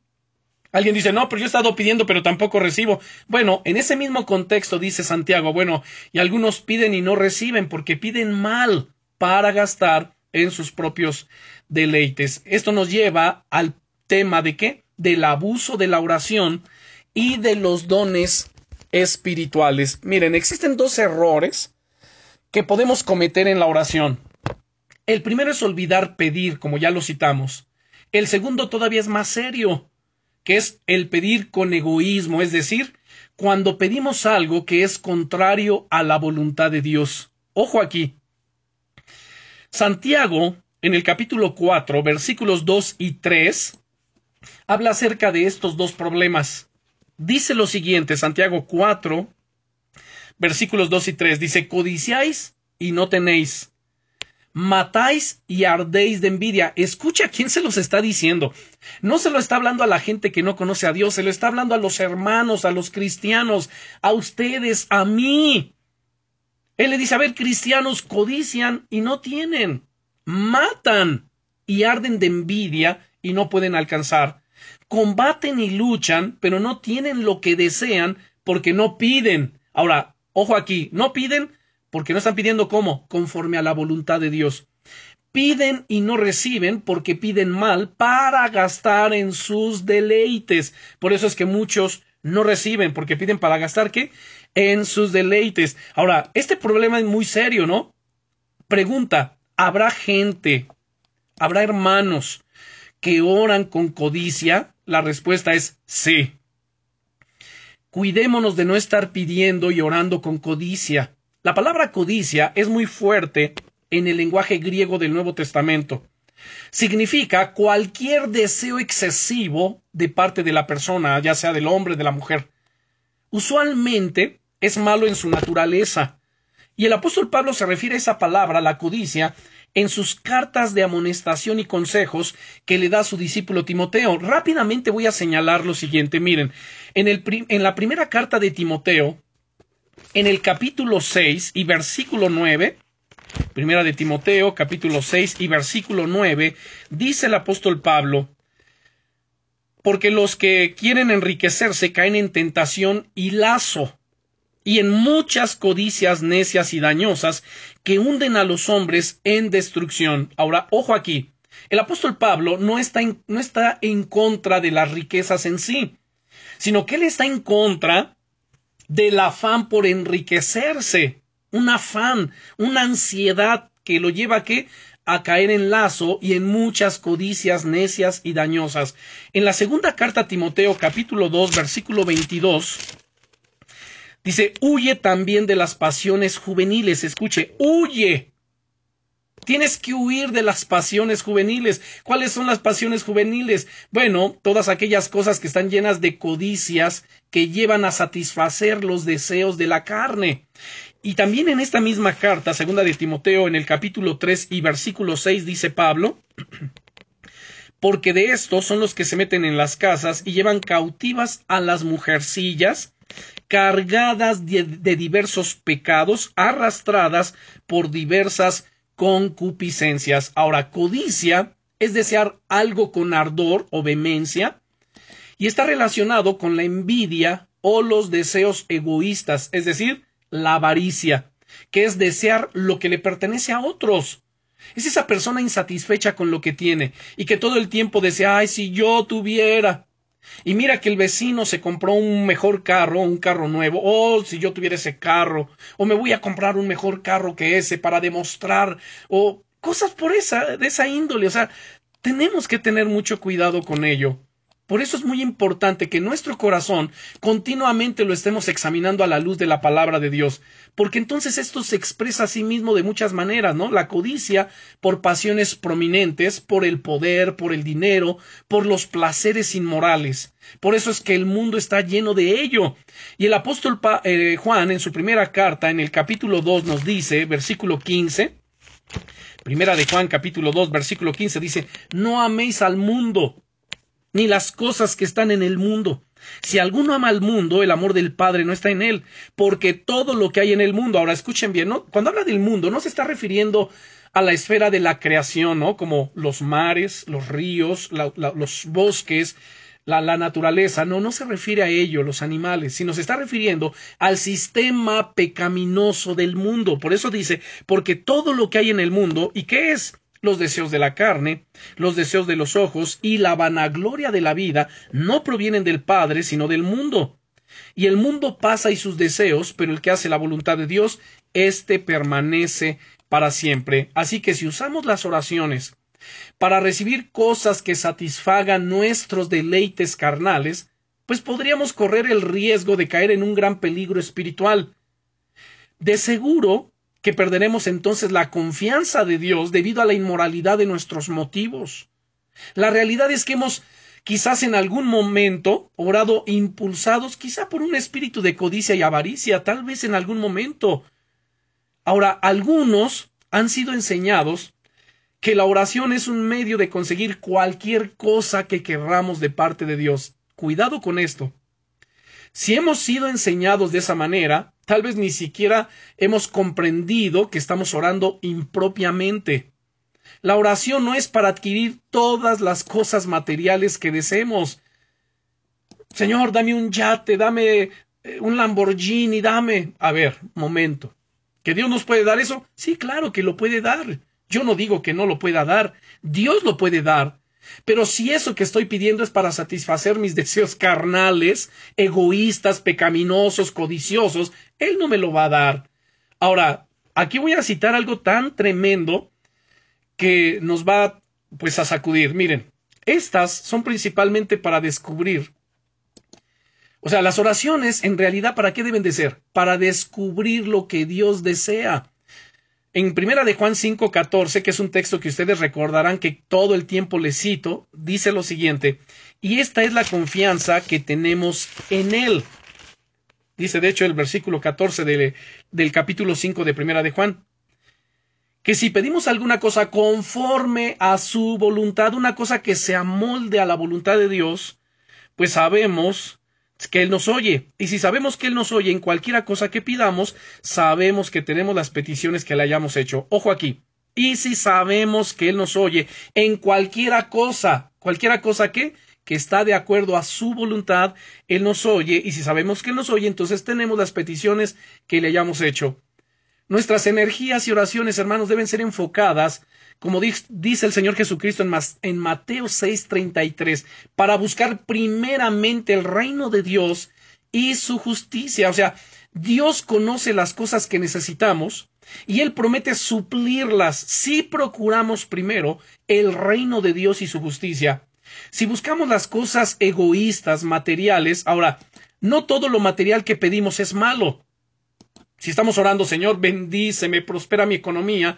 Alguien dice, no, pero yo he estado pidiendo, pero tampoco recibo. Bueno, en ese mismo contexto dice Santiago, bueno, y algunos piden y no reciben porque piden mal para gastar en sus propios deleites. Esto nos lleva al tema de qué? Del abuso de la oración y de los dones espirituales. Miren, existen dos errores que podemos cometer en la oración. El primero es olvidar pedir, como ya lo citamos. El segundo todavía es más serio, que es el pedir con egoísmo, es decir, cuando pedimos algo que es contrario a la voluntad de Dios. Ojo aquí. Santiago, en el capítulo 4, versículos 2 y 3, habla acerca de estos dos problemas. Dice lo siguiente, Santiago 4, versículos 2 y 3, dice, codiciáis y no tenéis, matáis y ardéis de envidia. Escucha quién se los está diciendo. No se lo está hablando a la gente que no conoce a Dios, se lo está hablando a los hermanos, a los cristianos, a ustedes, a mí. Él le dice, a ver, cristianos codician y no tienen. matan y arden de envidia y no pueden alcanzar. Combaten y luchan, pero no tienen lo que desean porque no piden. Ahora, ojo aquí, no piden porque no están pidiendo cómo, conforme a la voluntad de Dios. Piden y no reciben porque piden mal para gastar en sus deleites. Por eso es que muchos no reciben porque piden para gastar qué? En sus deleites. Ahora, este problema es muy serio, ¿no? Pregunta, ¿habrá gente, habrá hermanos que oran con codicia? La respuesta es sí. Cuidémonos de no estar pidiendo y orando con codicia. La palabra codicia es muy fuerte en el lenguaje griego del Nuevo Testamento. Significa cualquier deseo excesivo de parte de la persona, ya sea del hombre de la mujer. Usualmente es malo en su naturaleza. Y el apóstol Pablo se refiere a esa palabra, la codicia, en sus cartas de amonestación y consejos que le da a su discípulo Timoteo. Rápidamente voy a señalar lo siguiente. Miren, en, el en la primera carta de Timoteo, en el capítulo 6 y versículo 9, primera de Timoteo, capítulo 6 y versículo 9, dice el apóstol Pablo, porque los que quieren enriquecerse caen en tentación y lazo y en muchas codicias necias y dañosas que hunden a los hombres en destrucción. Ahora, ojo aquí, el apóstol Pablo no está en, no está en contra de las riquezas en sí, sino que él está en contra del afán por enriquecerse, un afán, una ansiedad que lo lleva a qué? a caer en lazo y en muchas codicias necias y dañosas. En la segunda carta a Timoteo capítulo 2 versículo 22 Dice, huye también de las pasiones juveniles. Escuche, huye. Tienes que huir de las pasiones juveniles. ¿Cuáles son las pasiones juveniles? Bueno, todas aquellas cosas que están llenas de codicias que llevan a satisfacer los deseos de la carne. Y también en esta misma carta, segunda de Timoteo, en el capítulo 3 y versículo 6, dice Pablo, porque de estos son los que se meten en las casas y llevan cautivas a las mujercillas cargadas de, diversos pecados, arrastradas por diversas concupiscencias. Ahora, codicia es desear algo con ardor o vehemencia y está relacionado con la envidia o los deseos egoístas, es decir, la avaricia, que es desear lo que le pertenece a otros. Es esa persona insatisfecha con lo que tiene y que todo el tiempo desea, ay, si yo tuviera. Y mira que el vecino se compró un mejor carro, un carro nuevo. Oh, si yo tuviera ese carro. O me voy a comprar un mejor carro que ese para demostrar. O cosas por esa, de esa índole. O sea, tenemos que tener mucho cuidado con ello. Por eso es muy importante que nuestro corazón continuamente lo estemos examinando a la luz de la palabra de Dios, porque entonces esto se expresa a sí mismo de muchas maneras, ¿no? La codicia por pasiones prominentes, por el poder, por el dinero, por los placeres inmorales. Por eso es que el mundo está lleno de ello. Y el apóstol eh, Juan en su primera carta, en el capítulo 2, nos dice, versículo 15, Primera de Juan capítulo 2 versículo 15 dice, no améis al mundo ni las cosas que están en el mundo. Si alguno ama al mundo, el amor del Padre no está en él, porque todo lo que hay en el mundo, ahora escuchen bien, ¿no? Cuando habla del mundo, no se está refiriendo a la esfera de la creación, ¿no? Como los mares, los ríos, los bosques, la, la, naturaleza, no, no se refiere a ello, los animales, sino se está refiriendo al sistema pecaminoso del mundo. Por eso dice, porque todo lo que hay en el mundo, ¿y qué es? Los deseos de la carne, los deseos de los ojos y la vanagloria de la vida no provienen del Padre, sino del mundo. Y el mundo pasa y sus deseos, pero el que hace la voluntad de Dios, éste permanece para siempre. Así que si usamos las oraciones para recibir cosas que satisfagan nuestros deleites carnales, pues podríamos correr el riesgo de caer en un gran peligro espiritual. De seguro que perderemos entonces la confianza de Dios debido a la inmoralidad de nuestros motivos. La realidad es que hemos quizás en algún momento orado impulsados quizá por un espíritu de codicia y avaricia, tal vez en algún momento. Ahora, algunos han sido enseñados que la oración es un medio de conseguir cualquier cosa que querramos de parte de Dios. Cuidado con esto. Si hemos sido enseñados de esa manera, tal vez ni siquiera hemos comprendido que estamos orando impropiamente. La oración no es para adquirir todas las cosas materiales que deseemos. Señor, dame un yate, dame eh, un Lamborghini, dame. A ver, momento. ¿Que Dios nos puede dar eso? Sí, claro que lo puede dar. Yo no digo que no lo pueda dar. Dios lo puede dar. Pero si eso que estoy pidiendo es para satisfacer mis deseos carnales, egoístas, pecaminosos, codiciosos, Él no me lo va a dar. Ahora, aquí voy a citar algo tan tremendo que nos va pues a sacudir. Miren, estas son principalmente para descubrir. O sea, las oraciones en realidad para qué deben de ser? Para descubrir lo que Dios desea. En primera de Juan 5:14, que es un texto que ustedes recordarán que todo el tiempo les cito, dice lo siguiente, y esta es la confianza que tenemos en él. Dice de hecho el versículo 14 del capítulo 5 de primera de Juan, que si pedimos alguna cosa conforme a su voluntad, una cosa que se amolde a la voluntad de Dios, pues sabemos que Él nos oye. Y si sabemos que Él nos oye en cualquiera cosa que pidamos, sabemos que tenemos las peticiones que le hayamos hecho. Ojo aquí. Y si sabemos que Él nos oye en cualquiera cosa, cualquiera cosa que, que está de acuerdo a su voluntad, Él nos oye. Y si sabemos que Él nos oye, entonces tenemos las peticiones que le hayamos hecho. Nuestras energías y oraciones, hermanos, deben ser enfocadas como dice el Señor Jesucristo en Mateo 6:33, para buscar primeramente el reino de Dios y su justicia. O sea, Dios conoce las cosas que necesitamos y Él promete suplirlas si procuramos primero el reino de Dios y su justicia. Si buscamos las cosas egoístas, materiales, ahora, no todo lo material que pedimos es malo. Si estamos orando, Señor, bendíceme, prospera mi economía,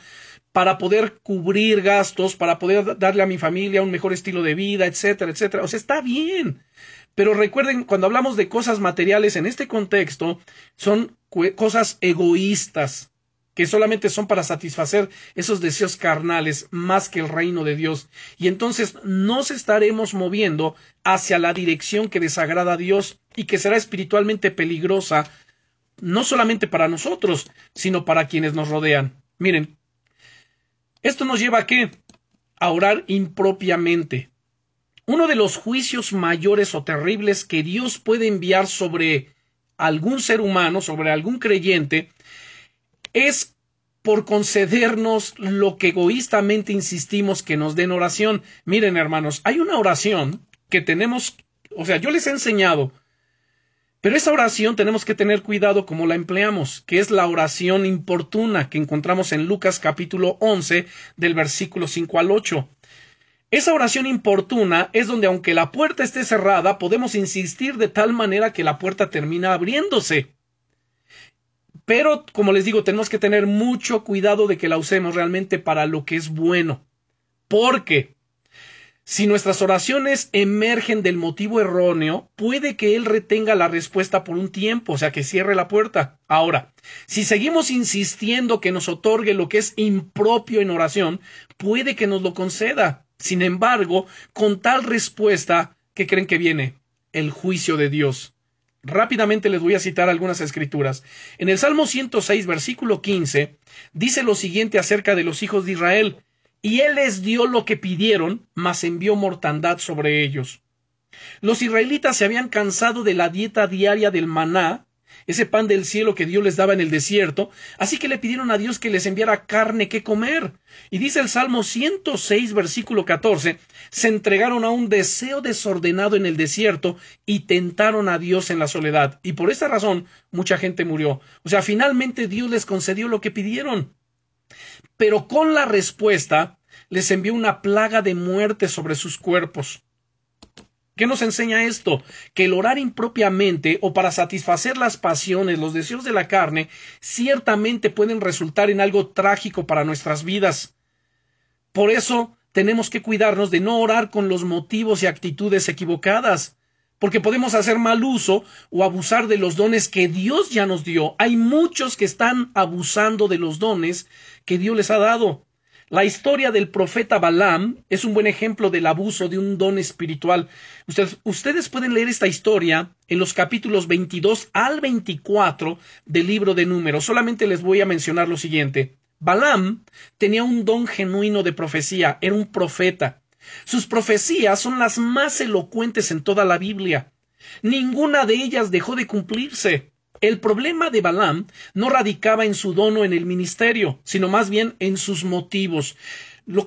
para poder cubrir gastos, para poder darle a mi familia un mejor estilo de vida, etcétera, etcétera. O sea, está bien. Pero recuerden, cuando hablamos de cosas materiales en este contexto, son cosas egoístas, que solamente son para satisfacer esos deseos carnales más que el reino de Dios. Y entonces nos estaremos moviendo hacia la dirección que desagrada a Dios y que será espiritualmente peligrosa, no solamente para nosotros, sino para quienes nos rodean. Miren, esto nos lleva a qué? A orar impropiamente. Uno de los juicios mayores o terribles que Dios puede enviar sobre algún ser humano, sobre algún creyente, es por concedernos lo que egoístamente insistimos que nos den oración. Miren, hermanos, hay una oración que tenemos, o sea, yo les he enseñado pero esa oración tenemos que tener cuidado cómo la empleamos, que es la oración importuna que encontramos en Lucas capítulo 11 del versículo 5 al 8. Esa oración importuna es donde aunque la puerta esté cerrada, podemos insistir de tal manera que la puerta termina abriéndose. Pero, como les digo, tenemos que tener mucho cuidado de que la usemos realmente para lo que es bueno. Porque si nuestras oraciones emergen del motivo erróneo, puede que Él retenga la respuesta por un tiempo, o sea, que cierre la puerta. Ahora, si seguimos insistiendo que nos otorgue lo que es impropio en oración, puede que nos lo conceda. Sin embargo, con tal respuesta, ¿qué creen que viene? El juicio de Dios. Rápidamente les voy a citar algunas escrituras. En el Salmo 106, versículo 15, dice lo siguiente acerca de los hijos de Israel y él les dio lo que pidieron, mas envió mortandad sobre ellos. Los israelitas se habían cansado de la dieta diaria del maná, ese pan del cielo que Dios les daba en el desierto, así que le pidieron a Dios que les enviara carne que comer. Y dice el Salmo 106, versículo 14, se entregaron a un deseo desordenado en el desierto y tentaron a Dios en la soledad. Y por esta razón mucha gente murió. O sea, finalmente Dios les concedió lo que pidieron pero con la respuesta les envió una plaga de muerte sobre sus cuerpos. ¿Qué nos enseña esto? Que el orar impropiamente o para satisfacer las pasiones, los deseos de la carne, ciertamente pueden resultar en algo trágico para nuestras vidas. Por eso tenemos que cuidarnos de no orar con los motivos y actitudes equivocadas, porque podemos hacer mal uso o abusar de los dones que Dios ya nos dio. Hay muchos que están abusando de los dones que Dios les ha dado. La historia del profeta Balaam es un buen ejemplo del abuso de un don espiritual. Ustedes, pueden leer esta historia en los capítulos 22 al 24 del libro de Números. Solamente les voy a mencionar lo siguiente. Balaam tenía un don genuino de profecía, era un profeta. Sus profecías son las más elocuentes en toda la Biblia. Ninguna de ellas dejó de cumplirse. El problema de Balaam no radicaba en su dono en el ministerio, sino más bien en sus motivos.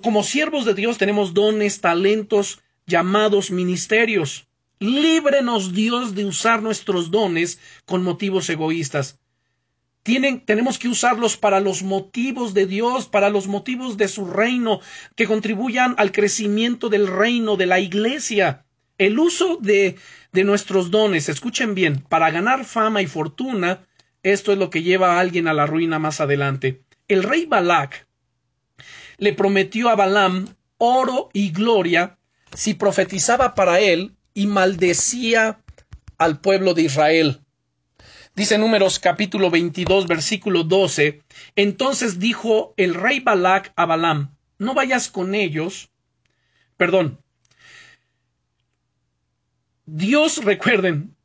como siervos de Dios tenemos dones, talentos, llamados ministerios. Líbrenos Dios de usar nuestros dones con motivos egoístas. Tenemos que usarlos para los motivos de Dios, para los motivos de su reino, que contribuyan al crecimiento del reino, de la iglesia. El uso de, de nuestros dones, escuchen bien, para ganar fama y fortuna, esto es lo que lleva a alguien a la ruina más adelante. El rey Balak le prometió a Balaam oro y gloria si profetizaba para él y maldecía al pueblo de Israel. Dice Números capítulo 22 versículo 12, entonces dijo el rey Balac a Balaam, no vayas con ellos, perdón, Dios, recuerden,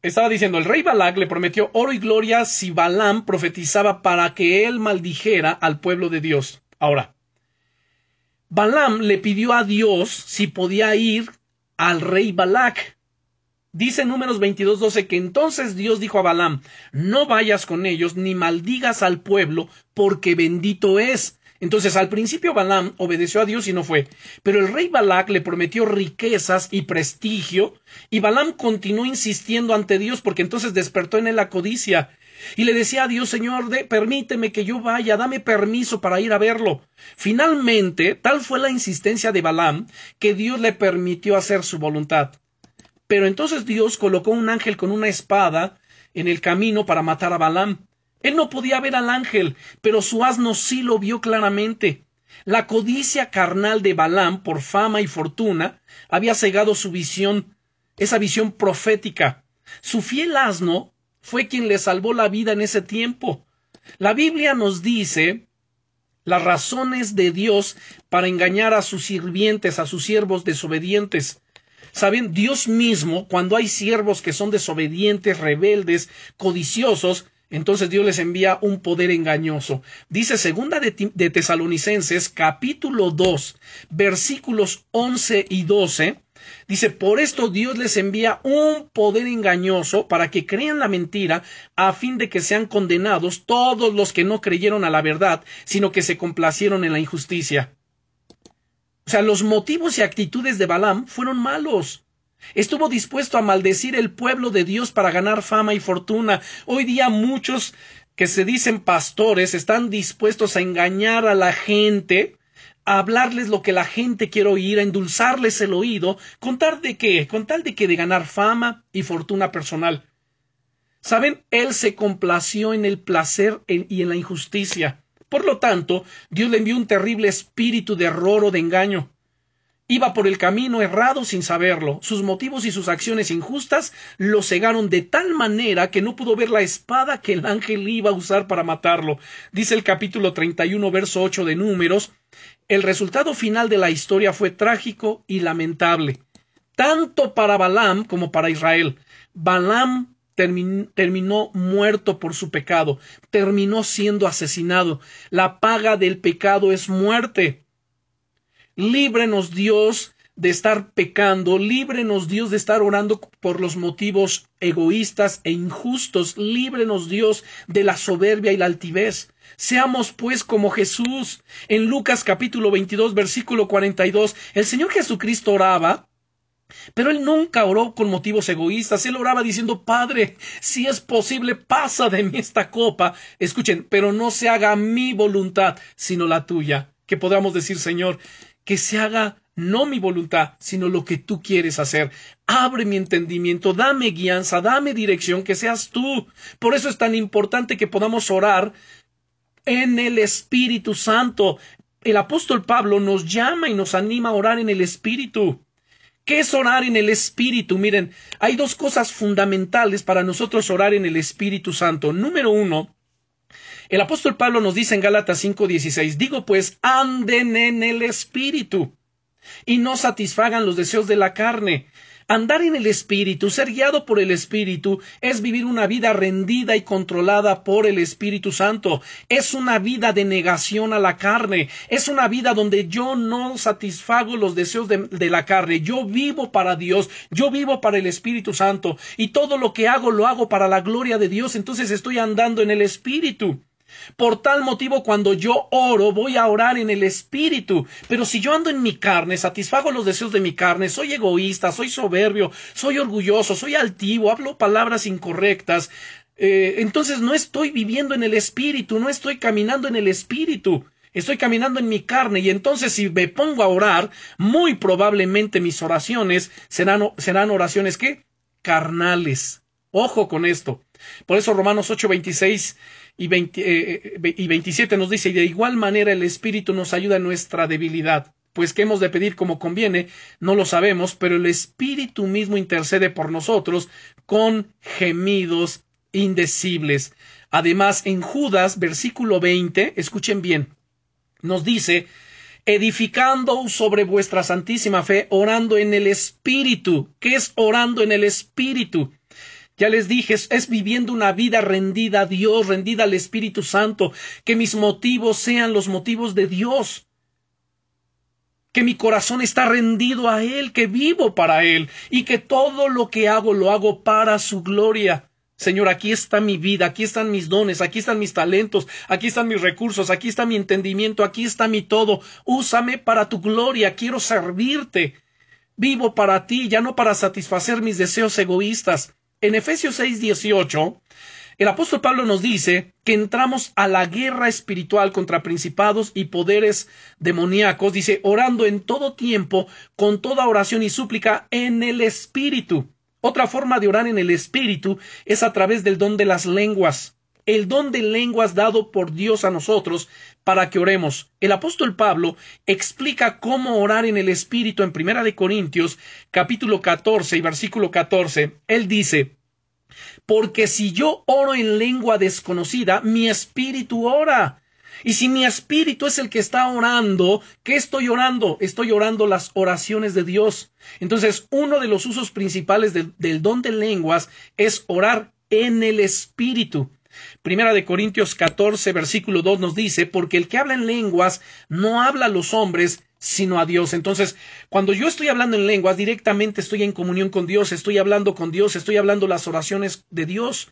estaba diciendo, el rey Balac le prometió oro y gloria si Balaam profetizaba para que él maldijera al pueblo de Dios. Ahora, Balaam le pidió a Dios si podía ir al rey Balac. Dice Números 22:12 que entonces Dios dijo a Balaam, no vayas con ellos ni maldigas al pueblo, porque bendito es. Entonces al principio Balaam obedeció a Dios y no fue, pero el rey Balac le prometió riquezas y prestigio, y Balaam continuó insistiendo ante Dios porque entonces despertó en él la codicia, y le decía a Dios, Señor, de, permíteme que yo vaya, dame permiso para ir a verlo. Finalmente, tal fue la insistencia de Balaam que Dios le permitió hacer su voluntad. Pero entonces Dios colocó un ángel con una espada en el camino para matar a Balaam. Él no podía ver al ángel, pero su asno sí lo vio claramente. La codicia carnal de Balaam por fama y fortuna había cegado su visión, esa visión profética. Su fiel asno fue quien le salvó la vida en ese tiempo. La Biblia nos dice las razones de Dios para engañar a sus sirvientes, a sus siervos desobedientes. Saben, Dios mismo, cuando hay siervos que son desobedientes, rebeldes, codiciosos, entonces Dios les envía un poder engañoso. Dice segunda de, de Tesalonicenses capítulo 2 versículos 11 y 12 Dice, por esto Dios les envía un poder engañoso para que crean la mentira, a fin de que sean condenados todos los que no creyeron a la verdad, sino que se complacieron en la injusticia. O sea, los motivos y actitudes de Balaam fueron malos. Estuvo dispuesto a maldecir el pueblo de Dios para ganar fama y fortuna. Hoy día muchos que se dicen pastores están dispuestos a engañar a la gente a hablarles lo que la gente quiere oír, a endulzarles el oído, con tal de qué, con tal de que de ganar fama y fortuna personal. Saben, él se complació en el placer y en la injusticia. Por lo tanto, Dios le envió un terrible espíritu de error o de engaño. Iba por el camino errado sin saberlo. Sus motivos y sus acciones injustas lo cegaron de tal manera que no pudo ver la espada que el ángel iba a usar para matarlo. Dice el capítulo 31, verso 8 de Números. El resultado final de la historia fue trágico y lamentable, tanto para Balaam como para Israel. Balaam terminó muerto por su pecado, terminó siendo asesinado. La paga del pecado es muerte. Líbrenos Dios de estar pecando, líbrenos Dios de estar orando por los motivos egoístas e injustos, líbrenos Dios de la soberbia y la altivez. Seamos pues como Jesús. En Lucas capítulo 22 versículo 42, el Señor Jesucristo oraba pero él nunca oró con motivos egoístas, él oraba diciendo, Padre, si es posible, pasa de mí esta copa. Escuchen, pero no se haga mi voluntad, sino la tuya. Que podamos decir, Señor, que se haga no mi voluntad, sino lo que tú quieres hacer. Abre mi entendimiento, dame guianza, dame dirección, que seas tú. Por eso es tan importante que podamos orar en el Espíritu Santo. El apóstol Pablo nos llama y nos anima a orar en el Espíritu. ¿Qué es orar en el Espíritu? Miren, hay dos cosas fundamentales para nosotros orar en el Espíritu Santo. Número uno, el apóstol Pablo nos dice en Gálatas 5:16, digo pues, anden en el Espíritu y no satisfagan los deseos de la carne. Andar en el Espíritu, ser guiado por el Espíritu, es vivir una vida rendida y controlada por el Espíritu Santo. Es una vida de negación a la carne. Es una vida donde yo no satisfago los deseos de, de la carne. Yo vivo para Dios. Yo vivo para el Espíritu Santo. Y todo lo que hago lo hago para la gloria de Dios. Entonces estoy andando en el Espíritu. Por tal motivo, cuando yo oro, voy a orar en el Espíritu. Pero si yo ando en mi carne, satisfago los deseos de mi carne, soy egoísta, soy soberbio, soy orgulloso, soy altivo, hablo palabras incorrectas, eh, entonces no estoy viviendo en el Espíritu, no estoy caminando en el Espíritu. Estoy caminando en mi carne y entonces si me pongo a orar, muy probablemente mis oraciones serán, serán oraciones que carnales. Ojo con esto. Por eso Romanos 8:26 y, 27 eh, nos dice, y de igual manera el Espíritu nos ayuda en nuestra debilidad. Pues que hemos de pedir como conviene, no lo sabemos, pero el Espíritu mismo intercede por nosotros con gemidos indecibles. Además, en Judas, versículo 20, escuchen bien, nos dice, edificando sobre vuestra santísima fe, orando en el Espíritu. ¿Qué es orando en el Espíritu? Ya les dije, es, viviendo una vida rendida a Dios, rendida al Espíritu Santo, que mis motivos sean los motivos de Dios, que mi corazón está rendido a Él, que vivo para Él y que todo lo que hago lo hago para su gloria. Señor, aquí está mi vida, aquí están mis dones, aquí están mis talentos, aquí están mis recursos, aquí está mi entendimiento, aquí está mi todo. Úsame para tu gloria, quiero servirte. Vivo para ti, ya no para satisfacer mis deseos egoístas. En Efesios 6:18, el apóstol Pablo nos dice que entramos a la guerra espiritual contra principados y poderes demoníacos, dice, orando en todo tiempo, con toda oración y súplica en el Espíritu. Otra forma de orar en el Espíritu es a través del don de las lenguas. El don de lenguas dado por Dios a nosotros para que oremos. El apóstol Pablo explica cómo orar en el Espíritu en Primera de Corintios, capítulo 14 y versículo 14. Él dice, porque si yo oro en lengua desconocida, mi espíritu ora. Y si mi espíritu es el que está orando, ¿qué estoy orando? Estoy orando las oraciones de Dios. Entonces, uno de los usos principales del, del don de lenguas es orar en el espíritu. Primera de Corintios 14, versículo 2 nos dice, porque el que habla en lenguas no habla a los hombres, sino a Dios. Entonces, cuando yo estoy hablando en lenguas, directamente estoy en comunión con Dios, estoy hablando con Dios, estoy hablando las oraciones de Dios.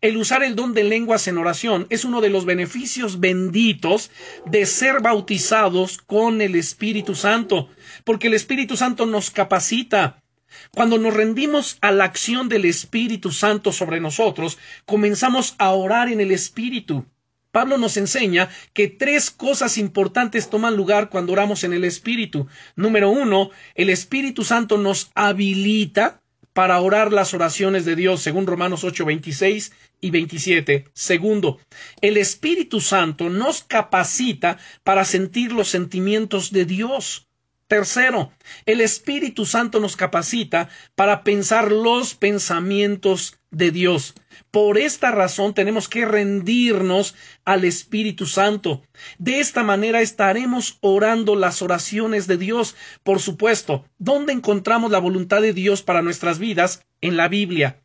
El usar el don de lenguas en oración es uno de los beneficios benditos de ser bautizados con el Espíritu Santo, porque el Espíritu Santo nos capacita, cuando nos rendimos a la acción del Espíritu Santo sobre nosotros, comenzamos a orar en el Espíritu. Pablo nos enseña que tres cosas importantes toman lugar cuando oramos en el Espíritu. Número uno, el Espíritu Santo nos habilita para orar las oraciones de Dios, según Romanos 8, 26 y 27. Segundo, el Espíritu Santo nos capacita para sentir los sentimientos de Dios. Tercero, el Espíritu Santo nos capacita para pensar los pensamientos de Dios. Por esta razón tenemos que rendirnos al Espíritu Santo. De esta manera estaremos orando las oraciones de Dios. Por supuesto, ¿dónde encontramos la voluntad de Dios para nuestras vidas? En la Biblia.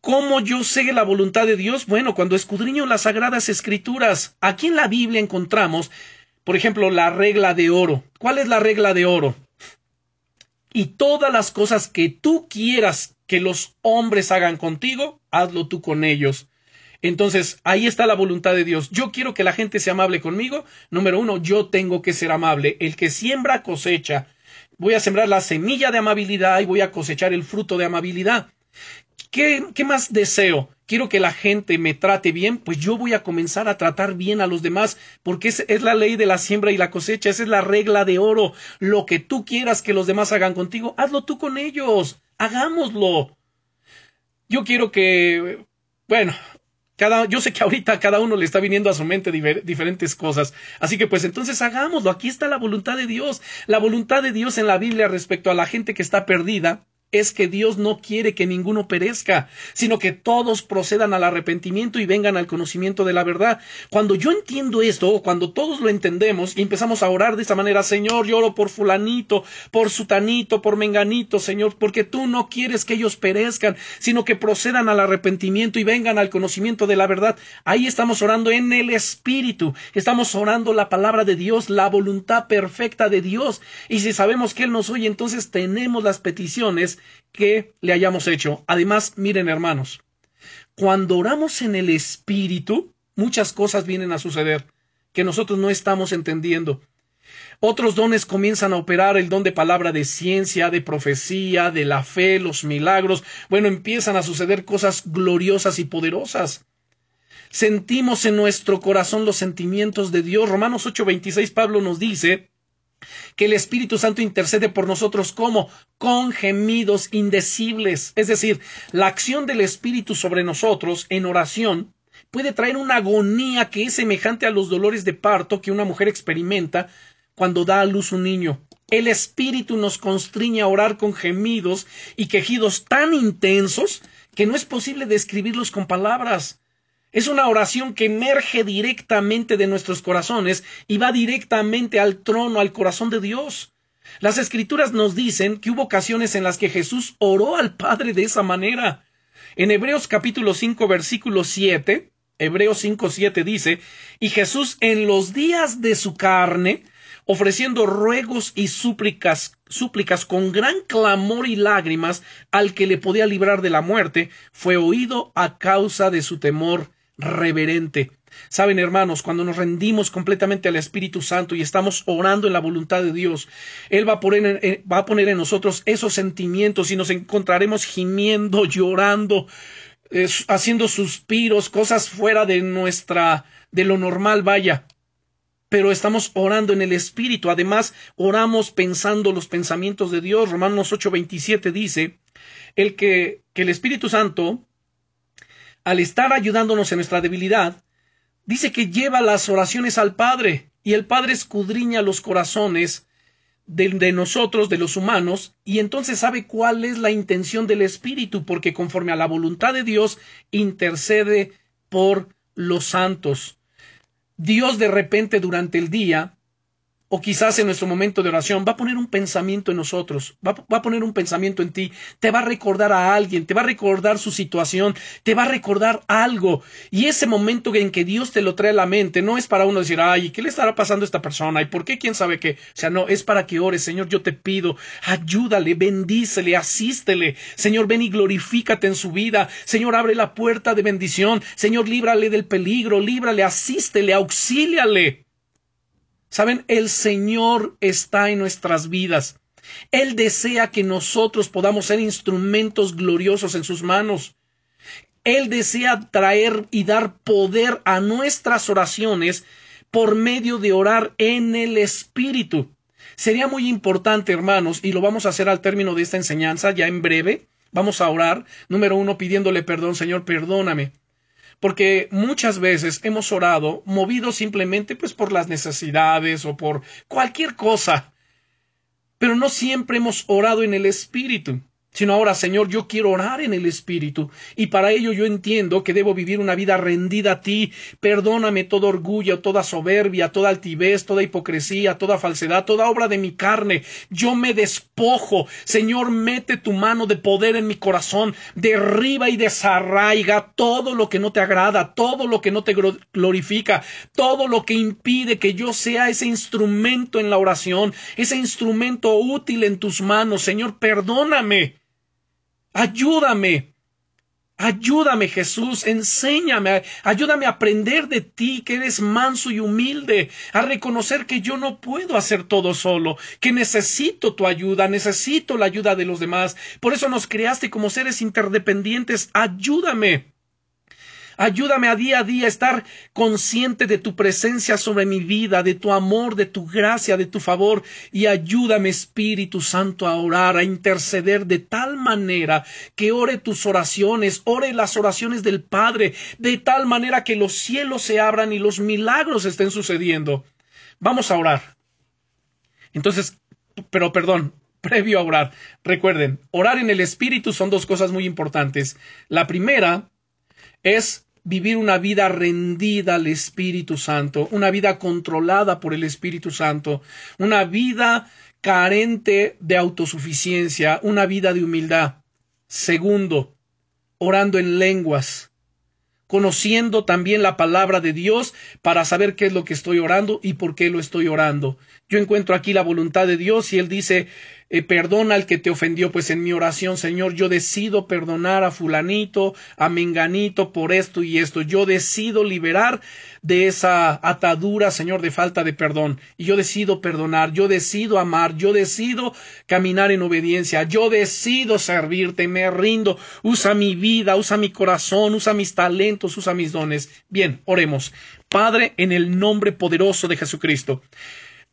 ¿Cómo yo sé la voluntad de Dios? Bueno, cuando escudriño las sagradas escrituras, aquí en la Biblia encontramos por ejemplo, la regla de oro. ¿Cuál es la regla de oro? Y todas las cosas que tú quieras que los hombres hagan contigo, hazlo tú con ellos. Entonces, ahí está la voluntad de Dios. Yo quiero que la gente sea amable conmigo. Número uno, yo tengo que ser amable. El que siembra cosecha. Voy a sembrar la semilla de amabilidad y voy a cosechar el fruto de amabilidad. ¿Qué, qué más deseo? Quiero que la gente me trate bien, pues yo voy a comenzar a tratar bien a los demás, porque es, es, la ley de la siembra y la cosecha, esa es la regla de oro. Lo que tú quieras que los demás hagan contigo, hazlo tú con ellos, hagámoslo. Yo quiero que, bueno, cada, yo sé que ahorita cada uno le está viniendo a su mente diferentes cosas. Así que pues entonces hagámoslo. Aquí está la voluntad de Dios. La voluntad de Dios en la Biblia respecto a la gente que está perdida es que Dios no quiere que ninguno perezca, sino que todos procedan al arrepentimiento y vengan al conocimiento de la verdad. Cuando yo entiendo esto, cuando todos lo entendemos y empezamos a orar de esta manera, Señor, yo oro por fulanito, por sutanito, por menganito, Señor, porque tú no quieres que ellos perezcan, sino que procedan al arrepentimiento y vengan al conocimiento de la verdad. Ahí estamos orando en el Espíritu, estamos orando la palabra de Dios, la voluntad perfecta de Dios. Y si sabemos que Él nos oye, entonces tenemos las peticiones que le hayamos hecho. Además, miren hermanos, cuando oramos en el Espíritu, muchas cosas vienen a suceder que nosotros no estamos entendiendo. Otros dones comienzan a operar, el don de palabra de ciencia, de profecía, de la fe, los milagros. Bueno, empiezan a suceder cosas gloriosas y poderosas. Sentimos en nuestro corazón los sentimientos de Dios. Romanos 8:26 Pablo nos dice, que el Espíritu Santo intercede por nosotros como con gemidos indecibles. Es decir, la acción del Espíritu sobre nosotros en oración puede traer una agonía que es semejante a los dolores de parto que una mujer experimenta cuando da a luz un niño. El Espíritu nos constriña a orar con gemidos y quejidos tan intensos que no es posible describirlos con palabras. Es una oración que emerge directamente de nuestros corazones y va directamente al trono, al corazón de Dios. Las escrituras nos dicen que hubo ocasiones en las que Jesús oró al Padre de esa manera. En Hebreos capítulo 5 versículo 7, Hebreos 5 7 dice, y Jesús en los días de su carne, ofreciendo ruegos y súplicas, súplicas con gran clamor y lágrimas al que le podía librar de la muerte, fue oído a causa de su temor reverente. Saben, hermanos, cuando nos rendimos completamente al Espíritu Santo y estamos orando en la voluntad de Dios, Él va a poner, en, va a poner en nosotros esos sentimientos y nos encontraremos gimiendo, llorando, haciendo suspiros, cosas fuera de nuestra, de lo normal, vaya. Pero estamos orando en el Espíritu. Además, oramos pensando los pensamientos de Dios. Romanos 8:27 dice, el que, que el Espíritu Santo al estar ayudándonos en nuestra debilidad, dice que lleva las oraciones al Padre y el Padre escudriña los corazones de, de, nosotros, de los humanos, y entonces sabe cuál es la intención del Espíritu, porque conforme a la voluntad de Dios intercede por los santos. Dios de repente durante el día o quizás en nuestro momento de oración, va a poner un pensamiento en nosotros, va, a poner un pensamiento en ti, te va a recordar a alguien, te va a recordar su situación, te va a recordar algo. Y ese momento en que Dios te lo trae a la mente no es para uno decir, ay, ¿qué le estará pasando a esta persona? ¿Y por qué? ¿Quién sabe qué? O sea, no, es para que ores, Señor, yo te pido, ayúdale, bendícele, asístele. Señor, ven y glorifícate en su vida. Señor, abre la puerta de bendición. Señor, líbrale del peligro, líbrale, asístele, auxíliale. Saben, el Señor está en nuestras vidas. Él desea que nosotros podamos ser instrumentos gloriosos en sus manos. Él desea traer y dar poder a nuestras oraciones por medio de orar en el Espíritu. Sería muy importante, hermanos, y lo vamos a hacer al término de esta enseñanza, ya en breve. Vamos a orar, número uno, pidiéndole perdón, Señor, perdóname porque muchas veces hemos orado movidos simplemente pues por las necesidades o por cualquier cosa, pero no siempre hemos orado en el Espíritu sino ahora, Señor, yo quiero orar en el Espíritu, y para ello yo entiendo que debo vivir una vida rendida a ti. Perdóname todo orgullo, toda soberbia, toda altivez, toda hipocresía, toda falsedad, toda obra de mi carne. Yo me despojo. Señor, mete tu mano de poder en mi corazón, derriba y desarraiga todo lo que no te agrada, todo lo que no te glorifica, todo lo que impide que yo sea ese instrumento en la oración, ese instrumento útil en tus manos. Señor, perdóname. Ayúdame. Ayúdame Jesús, enséñame, ayúdame a aprender de ti que eres manso y humilde, a reconocer que yo no puedo hacer todo solo, que necesito tu ayuda, necesito la ayuda de los demás. Por eso nos creaste como seres interdependientes. Ayúdame. Ayúdame a día a día a estar consciente de tu presencia sobre mi vida, de tu amor, de tu gracia, de tu favor, y ayúdame, Espíritu Santo, a orar, a interceder de tal manera que ore tus oraciones, ore las oraciones del Padre, de tal manera que los cielos se abran y los milagros estén sucediendo. Vamos a orar. Entonces, pero perdón, previo a orar. Recuerden, orar en el Espíritu son dos cosas muy importantes. La primera es vivir una vida rendida al Espíritu Santo, una vida controlada por el Espíritu Santo, una vida carente de autosuficiencia, una vida de humildad. Segundo, orando en lenguas, conociendo también la palabra de Dios para saber qué es lo que estoy orando y por qué lo estoy orando. Yo encuentro aquí la voluntad de Dios y Él dice, eh, perdona al que te ofendió, pues en mi oración, Señor, yo decido perdonar a fulanito, a menganito por esto y esto. Yo decido liberar de esa atadura, Señor, de falta de perdón. Y yo decido perdonar, yo decido amar, yo decido caminar en obediencia, yo decido servirte, me rindo. Usa mi vida, usa mi corazón, usa mis talentos, usa mis dones. Bien, oremos. Padre, en el nombre poderoso de Jesucristo.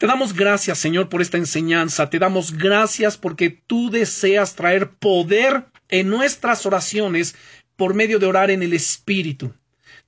Te damos gracias, Señor, por esta enseñanza. Te damos gracias porque tú deseas traer poder en nuestras oraciones por medio de orar en el Espíritu.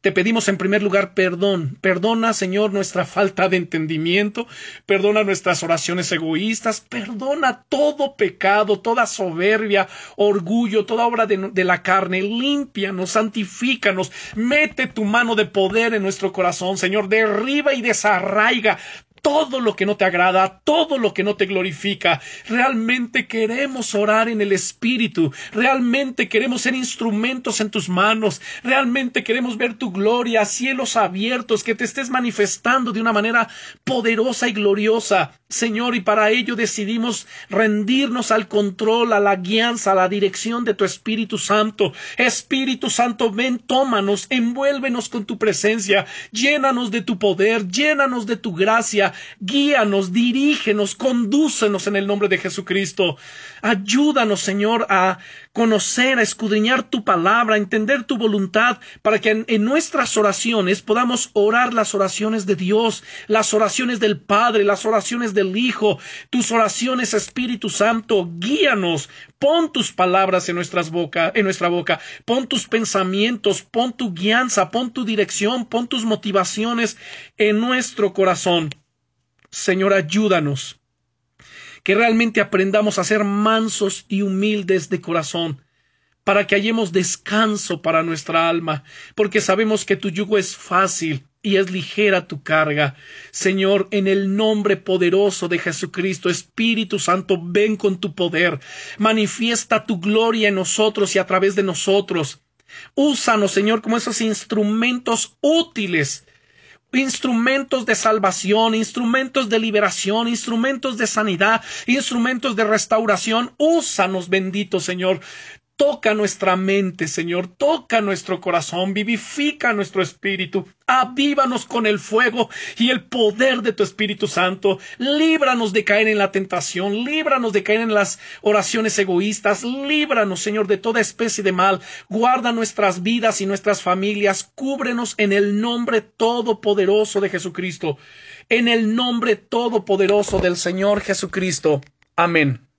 Te pedimos en primer lugar perdón. Perdona, Señor, nuestra falta de entendimiento. Perdona nuestras oraciones egoístas. Perdona todo pecado, toda soberbia, orgullo, toda obra de, la carne. Límpianos, santifícanos. Mete tu mano de poder en nuestro corazón, Señor. Derriba y desarraiga todo lo que no te agrada, todo lo que no te glorifica. Realmente queremos orar en el Espíritu, realmente queremos ser instrumentos en tus manos, realmente queremos ver tu gloria, cielos abiertos, que te estés manifestando de una manera poderosa y gloriosa. Señor, y para ello decidimos rendirnos al control, a la guianza, a la dirección de tu Espíritu Santo. Espíritu Santo, ven, tómanos, envuélvenos con tu presencia, llénanos de tu poder, llénanos de tu gracia, guíanos, dirígenos, condúcenos en el nombre de Jesucristo. Ayúdanos, Señor, a conocer, a escudriñar tu palabra, a entender tu voluntad, para que en, en, nuestras oraciones podamos orar las oraciones de Dios, las oraciones del Padre, las oraciones del Hijo, tus oraciones, Espíritu Santo, guíanos, pon tus palabras en nuestras boca, en nuestra boca, pon tus pensamientos, pon tu guianza, pon tu dirección, pon tus motivaciones en nuestro corazón. Señor, ayúdanos que realmente aprendamos a ser mansos y humildes de corazón, para que hallemos descanso para nuestra alma, porque sabemos que tu yugo es fácil y es ligera tu carga. Señor, en el nombre poderoso de Jesucristo, Espíritu Santo, ven con tu poder, manifiesta tu gloria en nosotros y a través de nosotros. Úsanos, Señor, como esos instrumentos útiles instrumentos de salvación, instrumentos de liberación, instrumentos de sanidad, instrumentos de restauración. Úsanos, bendito Señor. Toca nuestra mente, Señor, toca nuestro corazón, vivifica nuestro espíritu, avívanos con el fuego y el poder de tu Espíritu Santo, líbranos de caer en la tentación, líbranos de caer en las oraciones egoístas, líbranos, Señor, de toda especie de mal, guarda nuestras vidas y nuestras familias, cúbrenos en el nombre todopoderoso de Jesucristo, en el nombre todopoderoso del Señor Jesucristo. Amén.